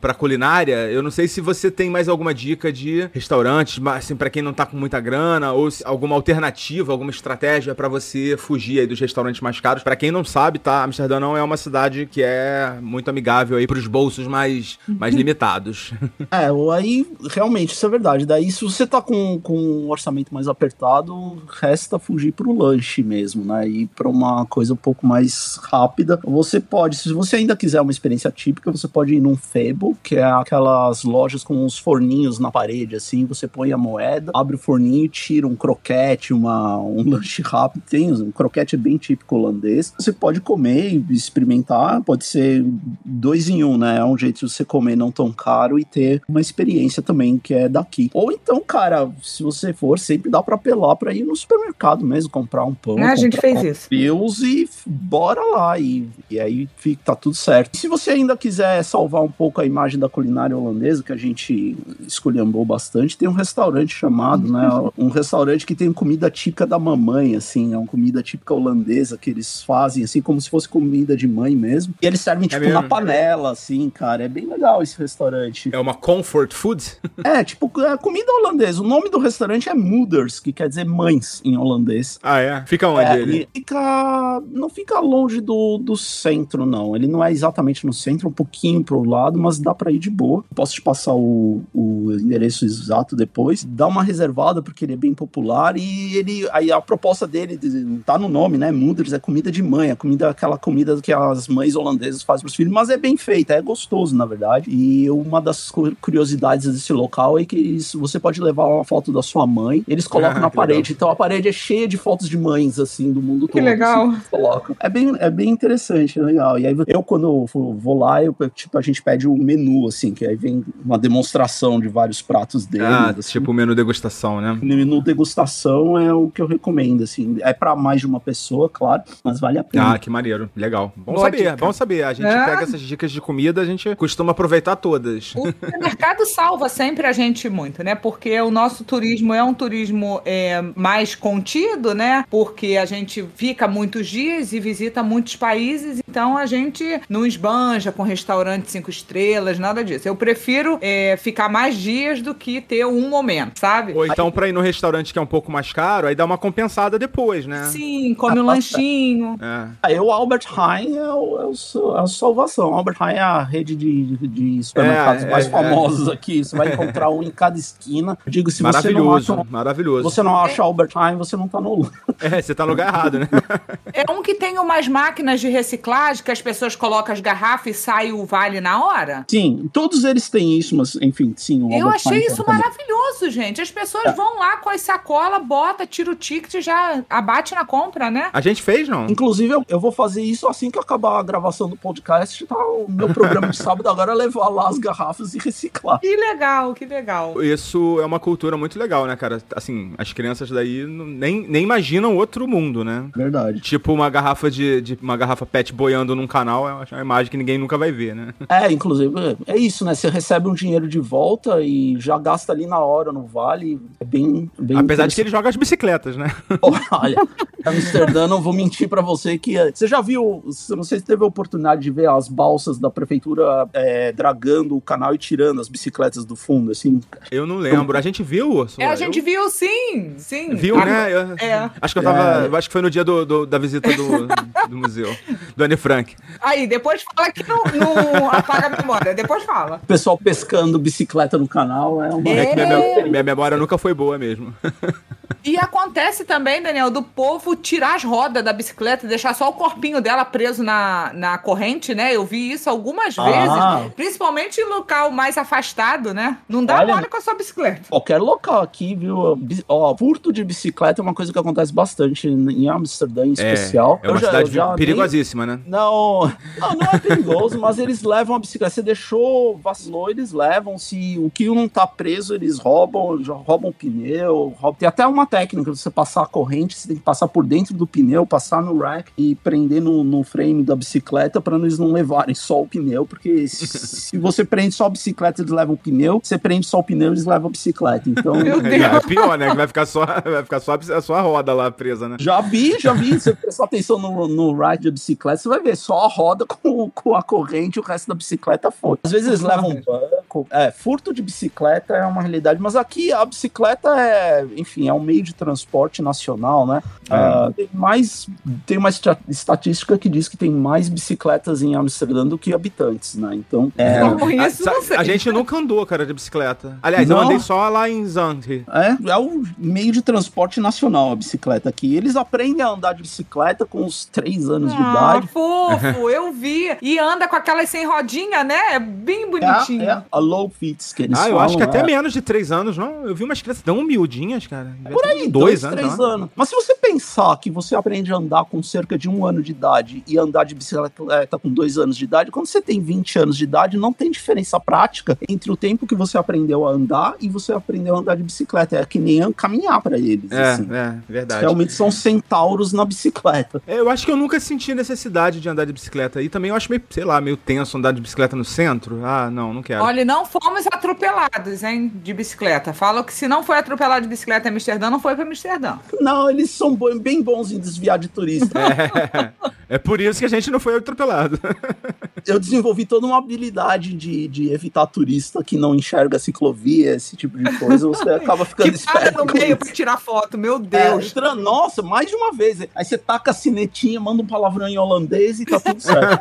pra culinária, eu não sei se você tem mais alguma dica de restaurantes, mas, assim, pra quem não tá com muita grana, ou alguma alternativa, alguma estratégia pra você fugir aí dos restaurantes mais caros. Pra quem não sabe, tá? Amsterdã não é uma cidade que é muito amigável aí pros bolsos mais, mais limitados. [laughs]
É, ou aí, realmente, isso é verdade. Daí, se você tá com, com um orçamento mais apertado, resta fugir pro lanche mesmo, né? Ir pra uma coisa um pouco mais rápida. Você pode, se você ainda quiser uma experiência típica, você pode ir num Febo, que é aquelas lojas com uns forninhos na parede, assim. Você põe a moeda, abre o forninho, tira um croquete, uma, um lanche rápido. Tem um croquete bem típico holandês. Você pode comer e experimentar. Pode ser dois em um, né? É um jeito de você comer não tão caro e ter uma experiência também que é daqui. Ou então, cara, se você for, sempre dá pra apelar pra ir no supermercado mesmo, comprar um pão.
Né, a gente fez isso.
Deus e bora lá. E, e aí fica, tá tudo certo. E se você ainda quiser salvar um pouco a imagem da culinária holandesa, que a gente esculhambou bastante, tem um restaurante chamado, né? Um restaurante que tem comida típica da mamãe, assim, é uma comida típica holandesa que eles fazem, assim, como se fosse comida de mãe mesmo. E eles servem, tipo,
mesmo?
na panela, assim, cara. É bem legal esse restaurante.
É uma comfort food? [laughs]
É, tipo, é comida holandesa. O nome do restaurante é Moeders, que quer dizer mães em holandês.
Ah, é? Fica onde
É,
ele?
fica. Não fica longe do, do centro, não. Ele não é exatamente no centro, um pouquinho pro lado, mas dá pra ir de boa. Posso te passar o, o endereço exato depois. Dá uma reservada, porque ele é bem popular. E ele. Aí a proposta dele de- tá no nome, né? Moeders é comida de mãe, é comida, aquela comida que as mães holandesas fazem pros filhos, mas é bem feita, é gostoso, na verdade. E uma das cu- curiosidades desse local é que isso- você pode levar uma foto da sua mãe, eles colocam
Ah,
na
que
parede. Então a parede é cheia de fotos de mães, assim, do mundo todo.
legal.
assim, que colocam. É bem, é bem interessante, é legal. E aí eu, quando eu vou lá, eu, tipo, a gente pede o menu, assim, que aí vem uma demonstração de vários pratos dele.
Ah,
assim.
tipo menu degustação, né?
O menu degustação é o que eu recomendo, assim. É pra mais de uma pessoa, claro, mas vale a pena.
Ah, que maneiro. Legal. Bom
Boa
saber,
dica.
bom saber. A gente
É.
pega essas dicas de comida, a gente costuma aproveitar todas.
O mercado salva sempre a gente muito, né? Porque o nosso turismo é um turismo é, mais contido, né? Porque a gente fica muitos dias e visita muitos países, então a gente não esbanja com restaurante cinco estrelas, nada disso. Eu prefiro é, ficar mais dias do que ter um momento, sabe?
Ou então pra ir no restaurante que é um pouco mais caro, aí dá uma compensada depois, né?
Sim, come um lanchinho.
É.
Aí o Albert Heijn é, o, é, é a salvação. O Albert Heijn é a rede de, de supermercados
É,
mais
é,
famosos aqui. Você vai encontrar um em cada esquina. Eu digo, se você não
Maravilhoso,
acha,
maravilhoso.
você não acha Albert Heijn, você não tá no...
É, você tá no lugar errado, né?
É um que tem umas máquinas de reciclagem que as pessoas colocam as garrafas e sai o vale na hora.
Sim, todos eles têm isso, mas enfim, sim.
Eu
Albert
achei isso
também.
maravilhoso, gente. As pessoas
É.
vão lá com as sacolas, bota, tira o ticket e já abate na compra, né?
A gente fez, não?
Inclusive, eu, eu vou fazer isso assim que acabar a gravação do podcast. Tá, o meu programa de sábado agora é levar lá as garrafas e reciclar.
Que legal, que legal.
Isso é uma cultura muito legal, né, cara? Assim, as crianças daí nem, nem imaginam outro mundo, né?
Verdade.
Tipo uma garrafa de, de- uma garrafa pet boiando num canal, é uma imagem que ninguém nunca vai ver, né?
É, inclusive, é isso, né? Você recebe um dinheiro de volta e já gasta ali na hora no vale. É bem. bem
Apesar de que ele joga as bicicletas, né? [laughs]
Olha, Amsterdã, não vou mentir pra você que. é- Você já viu? Não sei se teve a oportunidade de ver as balsas da prefeitura é, dragando o canal e tirando as bicicletas do fundo, assim.
Eu não lembro. A gente viu, Ursula?
É, a gente
Eu-
viu sim, sim.
Viu,
A-
né? Eu-
É.
Acho que eu tava. eu Acho que foi no dia do, do- da visita do, [laughs] do museu. Do Anne Frank.
Aí, depois fala que não, não apaga a memória. Depois fala.
O pessoal pescando bicicleta no canal é uma.
É que minha, minha memória nunca foi boa mesmo. [laughs]
E acontece também, Daniel, do povo tirar as rodas da bicicleta e deixar só o corpinho dela preso na, na corrente, né? Eu vi isso algumas
Ah.
vezes, principalmente em local mais afastado, né? Não dá
Olha-
mole com a sua bicicleta.
Qualquer local aqui, viu? Ó, furto de bicicleta é uma coisa que acontece bastante em Amsterdã, em especial.
É uma
Eu já-
cidade
já
perigosíssima, né?
Não, [laughs] não, não é perigoso, mas eles levam a bicicleta. Você deixou, vacilou, eles levam. Se o que não tá preso, eles roubam, já roubam o pneu. roubam- Tem até uma técnica, você passar a corrente, você tem que passar por dentro do pneu, passar no rack e prender no, no frame da bicicleta para eles não levarem só o pneu, porque se, [laughs] se você prende só a bicicleta, eles levam o pneu. Se você prende só o pneu, eles levam a bicicleta. Então,
Deus.
É pior, né? Que vai ficar só, [laughs] vai ficar só a sua roda lá presa, né?
Já vi, já vi. Se você prestar atenção no, no ride da bicicleta, você vai ver só a roda com, com a corrente e o resto da bicicleta foi. Às vezes eles levam um banco. É, furto de bicicleta é uma realidade, mas aqui a bicicleta é, enfim, é um meio de transporte nacional, né?
É.
Ah, tem mais. Tem uma estatística que diz que tem mais bicicletas em Amsterdã do que habitantes, né? Então, é,
A,
isso, não sei.
a gente nunca andou, cara, de bicicleta. Aliás, eu
Não?
andei só lá em Zandri.
É, é o meio de transporte nacional a bicicleta aqui. Eles aprendem a andar de bicicleta com uns três anos de
Ah,
idade.
fofo, [laughs] eu vi. E anda com aquelas sem rodinha, né? É bem bonitinho.
É, é a low fits que eles
Ah, eu
falam,
acho que até
é.
menos de três anos, não? Eu vi umas crianças tão miudinhas, cara.
Por aí, dois, três
né?
anos. Mas se você pensar que você aprende a andar com cerca de um ano de idade e andar de bicicleta com dois anos de idade, quando você tem 20 anos de idade, não tem diferença prática entre o tempo que você aprendeu a andar e você aprendeu a andar de bicicleta. É que nem caminhar pra eles.
É,
assim.
é, verdade.
Realmente são centauros na bicicleta.
É, Eu acho que eu nunca senti necessidade de andar de bicicleta. E também eu acho meio, sei lá, meio tenso andar de bicicleta no centro. Ah, não, não quero.
Olha, não fomos atropelados, hein, de bicicleta. Falam que se não foi atropelado de bicicleta em Amsterdã, não foi pra Amsterdã.
Não, eles são bem bons em desviar de turista.
É, [laughs] [laughs] é por isso que a gente não foi atropelado. [laughs]
eu desenvolvi toda uma habilidade de, de evitar turista que não enxerga ciclovia, esse tipo de coisa. Você [laughs] acaba ficando
Que para
esperto.
no meio pra tirar foto, meu
É,
Deus.
estra- nossa, mais de uma vez. Aí você taca a sinetinha, manda um palavrão em holandês e tá tudo certo.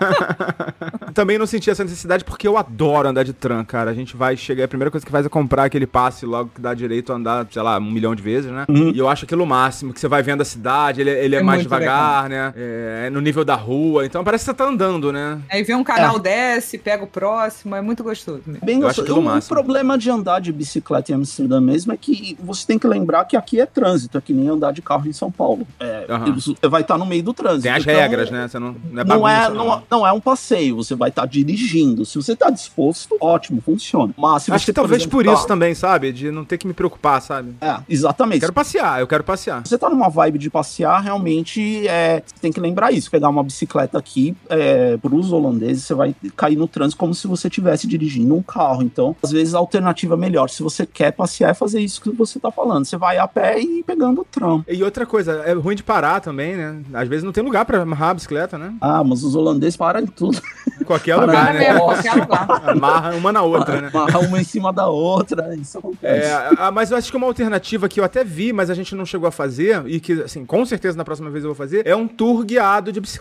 [laughs]
também não senti essa necessidade porque eu adoro andar de tram, cara. A gente vai chegar, a primeira coisa que faz é comprar aquele passe logo que dá direito a andar, sei lá, um milhão de vezes, né?
Uhum.
E eu acho aquilo o máximo, que você vai vendo a cidade, ele, ele é,
É
mais devagar, né? É, é no nível da rua, então parece que você tá andando, né?
Aí vem um canal, desce, pega o próximo, é muito gostoso mesmo.
Bem
Eu
gostoso.
aquilo
O
máximo.
problema de andar de bicicleta em Amsterdã mesmo é que você tem que lembrar que aqui é trânsito, é que nem andar de carro em São Paulo. É. Você vai estar no meio do trânsito.
Tem as
então,
regras, né? Você não, não é
Não é,
bagunça,
não, não é um passeio, você vai estar dirigindo. Se você tá disposto, ótimo, funciona. Mas se
Acho
você,
que talvez
exemplo,
por
tá-
isso também, sabe? De não ter que me preocupar, sabe?
É, exatamente.
Quero passear, eu quero passear.
Se você tá numa vibe de passear, realmente é, você tem que lembrar isso. Pegar uma bicicleta aqui, é, pros holandeses, você vai cair no trânsito como se você estivesse dirigindo um carro. Então, às vezes, a alternativa é melhor. Se você quer passear, é fazer isso que você tá falando. Você vai a pé e ir pegando o tram.
E outra coisa, é ruim de parar também, né? Às vezes não tem lugar pra amarrar a bicicleta, né?
Ah, mas os holandeses param em tudo.
Em qualquer
Para
lugar,
Para
né?
mesmo, qualquer lugar.
Amarra uma na outra, né?
Amarrar uma em cima da outra. Isso acontece.
É, ah, mas eu acho que uma alternativa que eu até vi, mas a gente não chegou a fazer, e que, assim, com certeza na próxima vez eu vou fazer, é um tour guiado de bicicleta,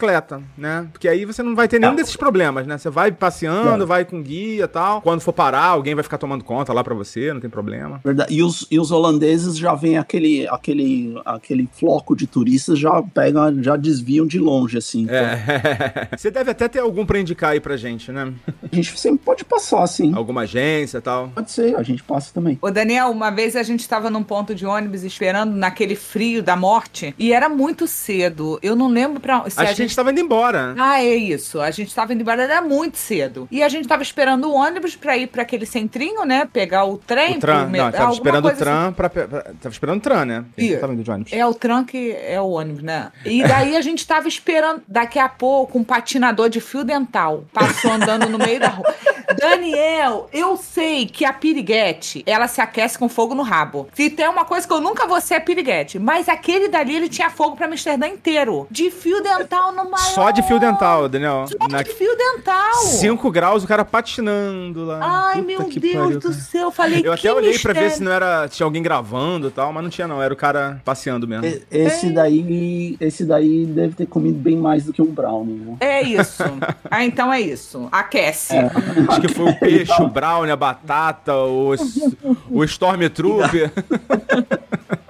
né? Porque aí você não vai ter nenhum
É.
desses problemas, né? Você vai passeando,
É.
vai com guia e tal. Quando for parar, alguém vai ficar tomando conta lá pra você, não tem problema.
Verdade. E os, e os holandeses já vem aquele, aquele, aquele floco de turistas, já pegam, já desviam de longe, assim. Então,
É. [laughs] Você deve até ter algum pra indicar aí pra gente, né?
A gente sempre pode passar, assim.
Alguma agência e tal.
Pode ser, a gente passa também.
Ô, Daniel, uma vez a gente estava num ponto de ônibus esperando naquele frio da morte e era muito cedo. Eu não lembro pra. Se
Acho a gente tava indo embora.
Ah, é isso. A gente tava indo embora, era muito cedo. E a gente tava esperando o ônibus pra ir pra aquele centrinho, né? Pegar o trem.
O tram,
me-
não, tava esperando o
coisa assim.
tram pra, pra- Tava esperando o tram, né? Gente
Ih,
tava indo de ônibus.
É o tram que é o ônibus, né? E daí a gente tava esperando, daqui a pouco, um patinador de fio dental passou andando no meio da rua. [laughs] Daniel, eu sei que a piriguete, ela se aquece com fogo no rabo. Se tem uma coisa que eu nunca vou ser é piriguete, mas aquele dali, ele tinha fogo pra Amsterdã inteiro. De fio dental no maior...
Só de fio dental, Daniel.
Só
Na
de fio dental.
5 graus, o cara patinando lá.
Ai,
Puta
meu Deus
pariu,
do céu. Eu falei,
Eu até
que
olhei pra ver
mistério.
se não era. Tinha alguém gravando e tal, mas não tinha, não. Era o cara passeando mesmo.
E- Esse daí, esse daí deve ter comido bem mais do que um brownie, viu?
É isso. ah, então é isso. Aquece.
É.
Acho que foi o peixe, o brownie, a batata, o, o Stormtrooper. [laughs] [laughs]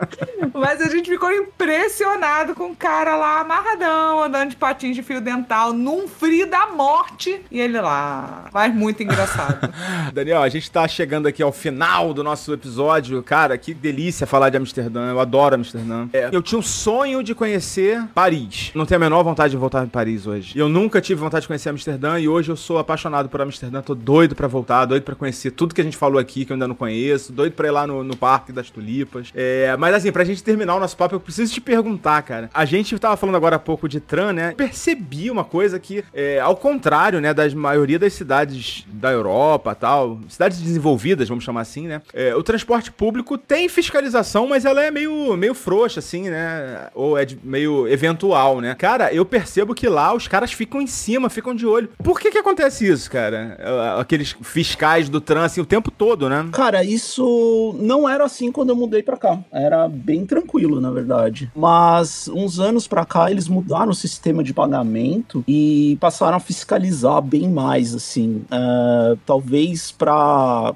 Mas a gente ficou impressionado com o cara lá amarradão, andando de patins de fio dental, num frio da morte. E ele lá. Mas muito engraçado. [laughs]
Daniel, a gente tá chegando aqui ao final do nosso episódio. Cara, que delícia falar de Amsterdã. Eu adoro Amsterdã. É, eu tinha um sonho de conhecer Paris. Não tenho a menor vontade de voltar em Paris hoje. Eu nunca tive vontade de conhecer Amsterdã e hoje eu sou apaixonado por Amsterdã. Tô doido pra voltar, doido pra conhecer tudo que a gente falou aqui que eu ainda não conheço. Doido pra ir lá no, no Parque das Tulipas. É, mas assim, pra gente terminar o nosso papo, eu preciso te perguntar, cara. A gente tava falando agora há pouco de tram, né? Percebi uma coisa que, é, ao contrário, né, das maioria das cidades da Europa tal, cidades desenvolvidas, vamos chamar assim, né? é, o transporte público tem fiscalização, mas ela é meio, meio frouxa, assim, né? Ou é de- meio eventual, né? Cara, eu percebo que lá os caras ficam em cima, ficam de olho. Por que que acontece isso, cara? É, Aqueles fiscais do trânsito assim, o tempo todo, né?
Cara, isso não era assim quando eu mudei pra cá. Era bem tranquilo, na verdade. Mas uns anos pra cá eles mudaram o sistema de pagamento e passaram a fiscalizar bem mais, assim. É, talvez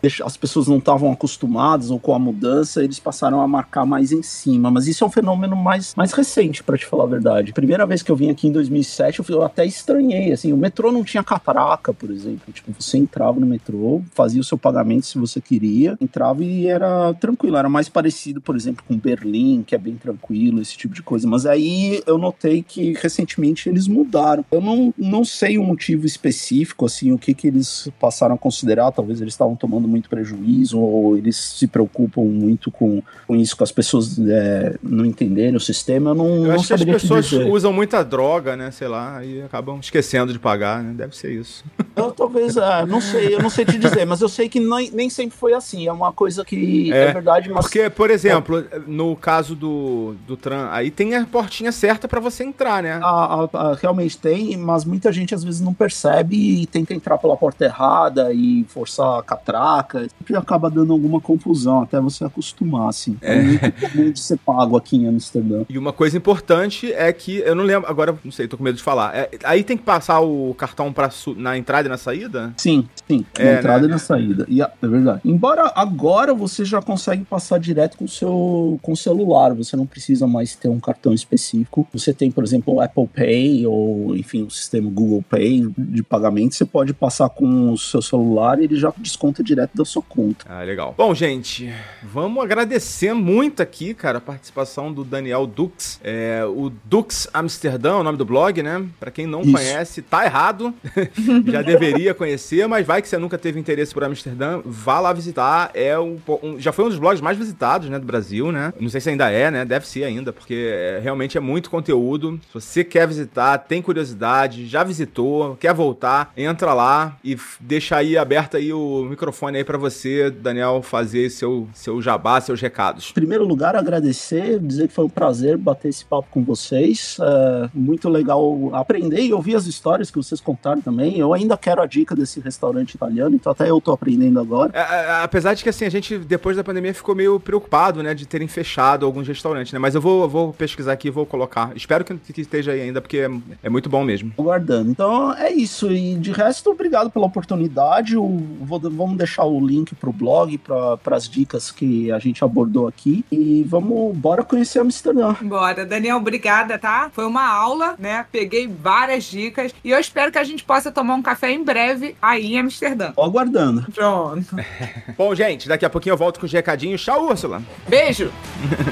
deixar- as pessoas não estavam acostumadas ou com a mudança, eles passaram a marcar mais em cima. Mas isso é um fenômeno mais, mais recente, pra te falar a verdade. Primeira vez que eu vim aqui em 2007, eu, eu até estranhei, assim. O metrô não tinha catraca, por exemplo. Tipo, você entrava no metrô, fazia o seu pagamento se você queria, entrava e era tranquilo. Era mais parecido, por exemplo, com Berlim, que é bem tranquilo, esse tipo de coisa. Mas aí eu notei que recentemente eles mudaram. Eu não, não sei o motivo específico, assim, o que que eles passaram a considerar. Talvez eles estavam tomando muito prejuízo ou eles se preocupam muito com, com isso, com as pessoas é, não entenderem o sistema. Eu não,
Eu
não
acho que as pessoas
dizer.
usam muita droga, né? Sei lá, e acabam esquecendo de pagar, né? Deve ser isso. [laughs]
Eu talvez, é, não sei, eu não sei te dizer, mas eu sei que nem, nem sempre foi assim. É uma coisa que é,
É,
verdade, mas
Porque, por exemplo, no caso do, do tram, aí tem a portinha certa pra você entrar, né?
a- a- a- realmente tem, mas muita gente às vezes não percebe e tenta entrar pela porta errada e forçar a catraca. Sempre acaba dando alguma confusão até você acostumar, assim. É, muito comum de ser pago aqui em Amsterdã.
E uma coisa importante é que, eu não lembro, agora não sei, tô com medo de falar. É, aí tem que passar o cartão pra, na entrada e na saída?
Sim, sim.
É,
na entrada
né?
e na saída. É verdade. Embora agora você já consegue passar direto com o seu com o celular. Você não precisa mais ter um cartão específico. Você tem, por exemplo, o Apple Pay ou, enfim, o sistema Google Pay de pagamento. Você pode passar com o seu celular e ele já desconta direto da sua conta.
Ah, legal. Bom, gente, vamos agradecer muito aqui, cara, a participação do Daniel Dux. É, o Dux Amsterdã, é o nome do blog, né? Pra quem não
Isso.
conhece, tá errado. [laughs] Já deveria conhecer, mas vai que você nunca teve interesse por Amsterdã, vá lá visitar. É um, um, já foi um dos blogs mais visitados, né, do Brasil, né? Não sei se ainda é, né? Deve ser ainda, porque é, realmente é muito conteúdo. Se você quer visitar, tem curiosidade, já visitou, quer voltar, entra lá e deixa aí aberto aí o microfone aí para você, Daniel, fazer seu seu jabá, seus recados.
Em primeiro lugar, agradecer, dizer que foi um prazer bater esse papo com vocês. É muito legal aprender e ouvir as histórias que vocês contaram também. Eu ainda quero a dica desse restaurante italiano, então até eu tô aprendendo agora.
É, é, apesar de que assim, a gente, depois da pandemia, ficou meio preocupado, né, de terem fechado alguns restaurantes, né? Mas eu vou, vou pesquisar aqui e vou colocar. Espero que, que esteja aí ainda, porque é, é muito bom mesmo.
Aguardando. Então é isso. E de resto, obrigado pela oportunidade. Vou, vamos deixar o link pro blog, para as dicas que a gente abordou aqui. E vamos, bora conhecer Amsterdã.
Bora. Daniel, obrigada, tá? Foi uma aula, né? Peguei várias dicas e eu espero que a gente possa tomar um café em breve aí em Amsterdã.
Tô aguardando.
Pronto. [laughs]
Bom, gente, daqui a pouquinho eu volto com os recadinhos. Tchau, Úrsula.
Beijo. [laughs]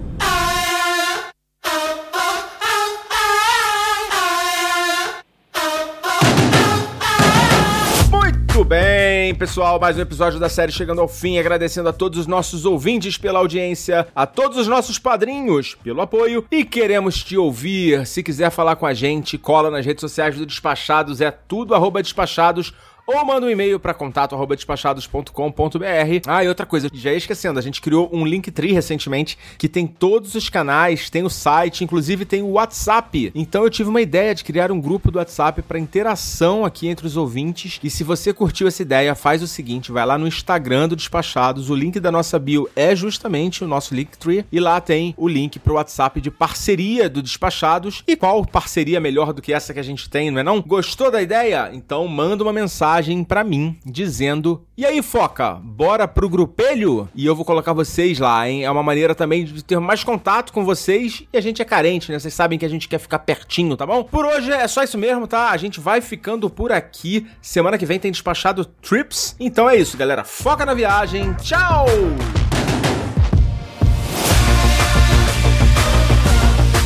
Bem, pessoal, mais um episódio da série chegando ao fim, agradecendo a todos os nossos ouvintes pela audiência, a todos os nossos padrinhos pelo apoio. E queremos te ouvir. Se quiser falar com a gente, cola nas redes sociais do Despachados, é tudo arroba despachados ou manda um e-mail para contato@despachados.com.br. Ah, e outra coisa, já ia esquecendo, a gente criou um Linktree recentemente que tem todos os canais, tem o site, inclusive tem o WhatsApp. Então eu tive uma ideia de criar um grupo do WhatsApp para interação aqui entre os ouvintes. E se você curtiu essa ideia, faz o seguinte, vai lá no Instagram do Despachados, o link da nossa bio é justamente o nosso Linktree e lá tem o link pro WhatsApp de parceria do Despachados. E qual parceria melhor do que essa que a gente tem, não é não? Gostou da ideia? Então manda uma mensagem para mim dizendo: "E aí, foca, bora pro grupelho?" E eu vou colocar vocês lá, hein? É uma maneira também de ter mais contato com vocês e a gente é carente, né? Vocês sabem que a gente quer ficar pertinho, tá bom? Por hoje é só isso mesmo, tá? A gente vai ficando por aqui. Semana que vem tem despachado trips. Então é isso, galera. Foca na viagem. Tchau!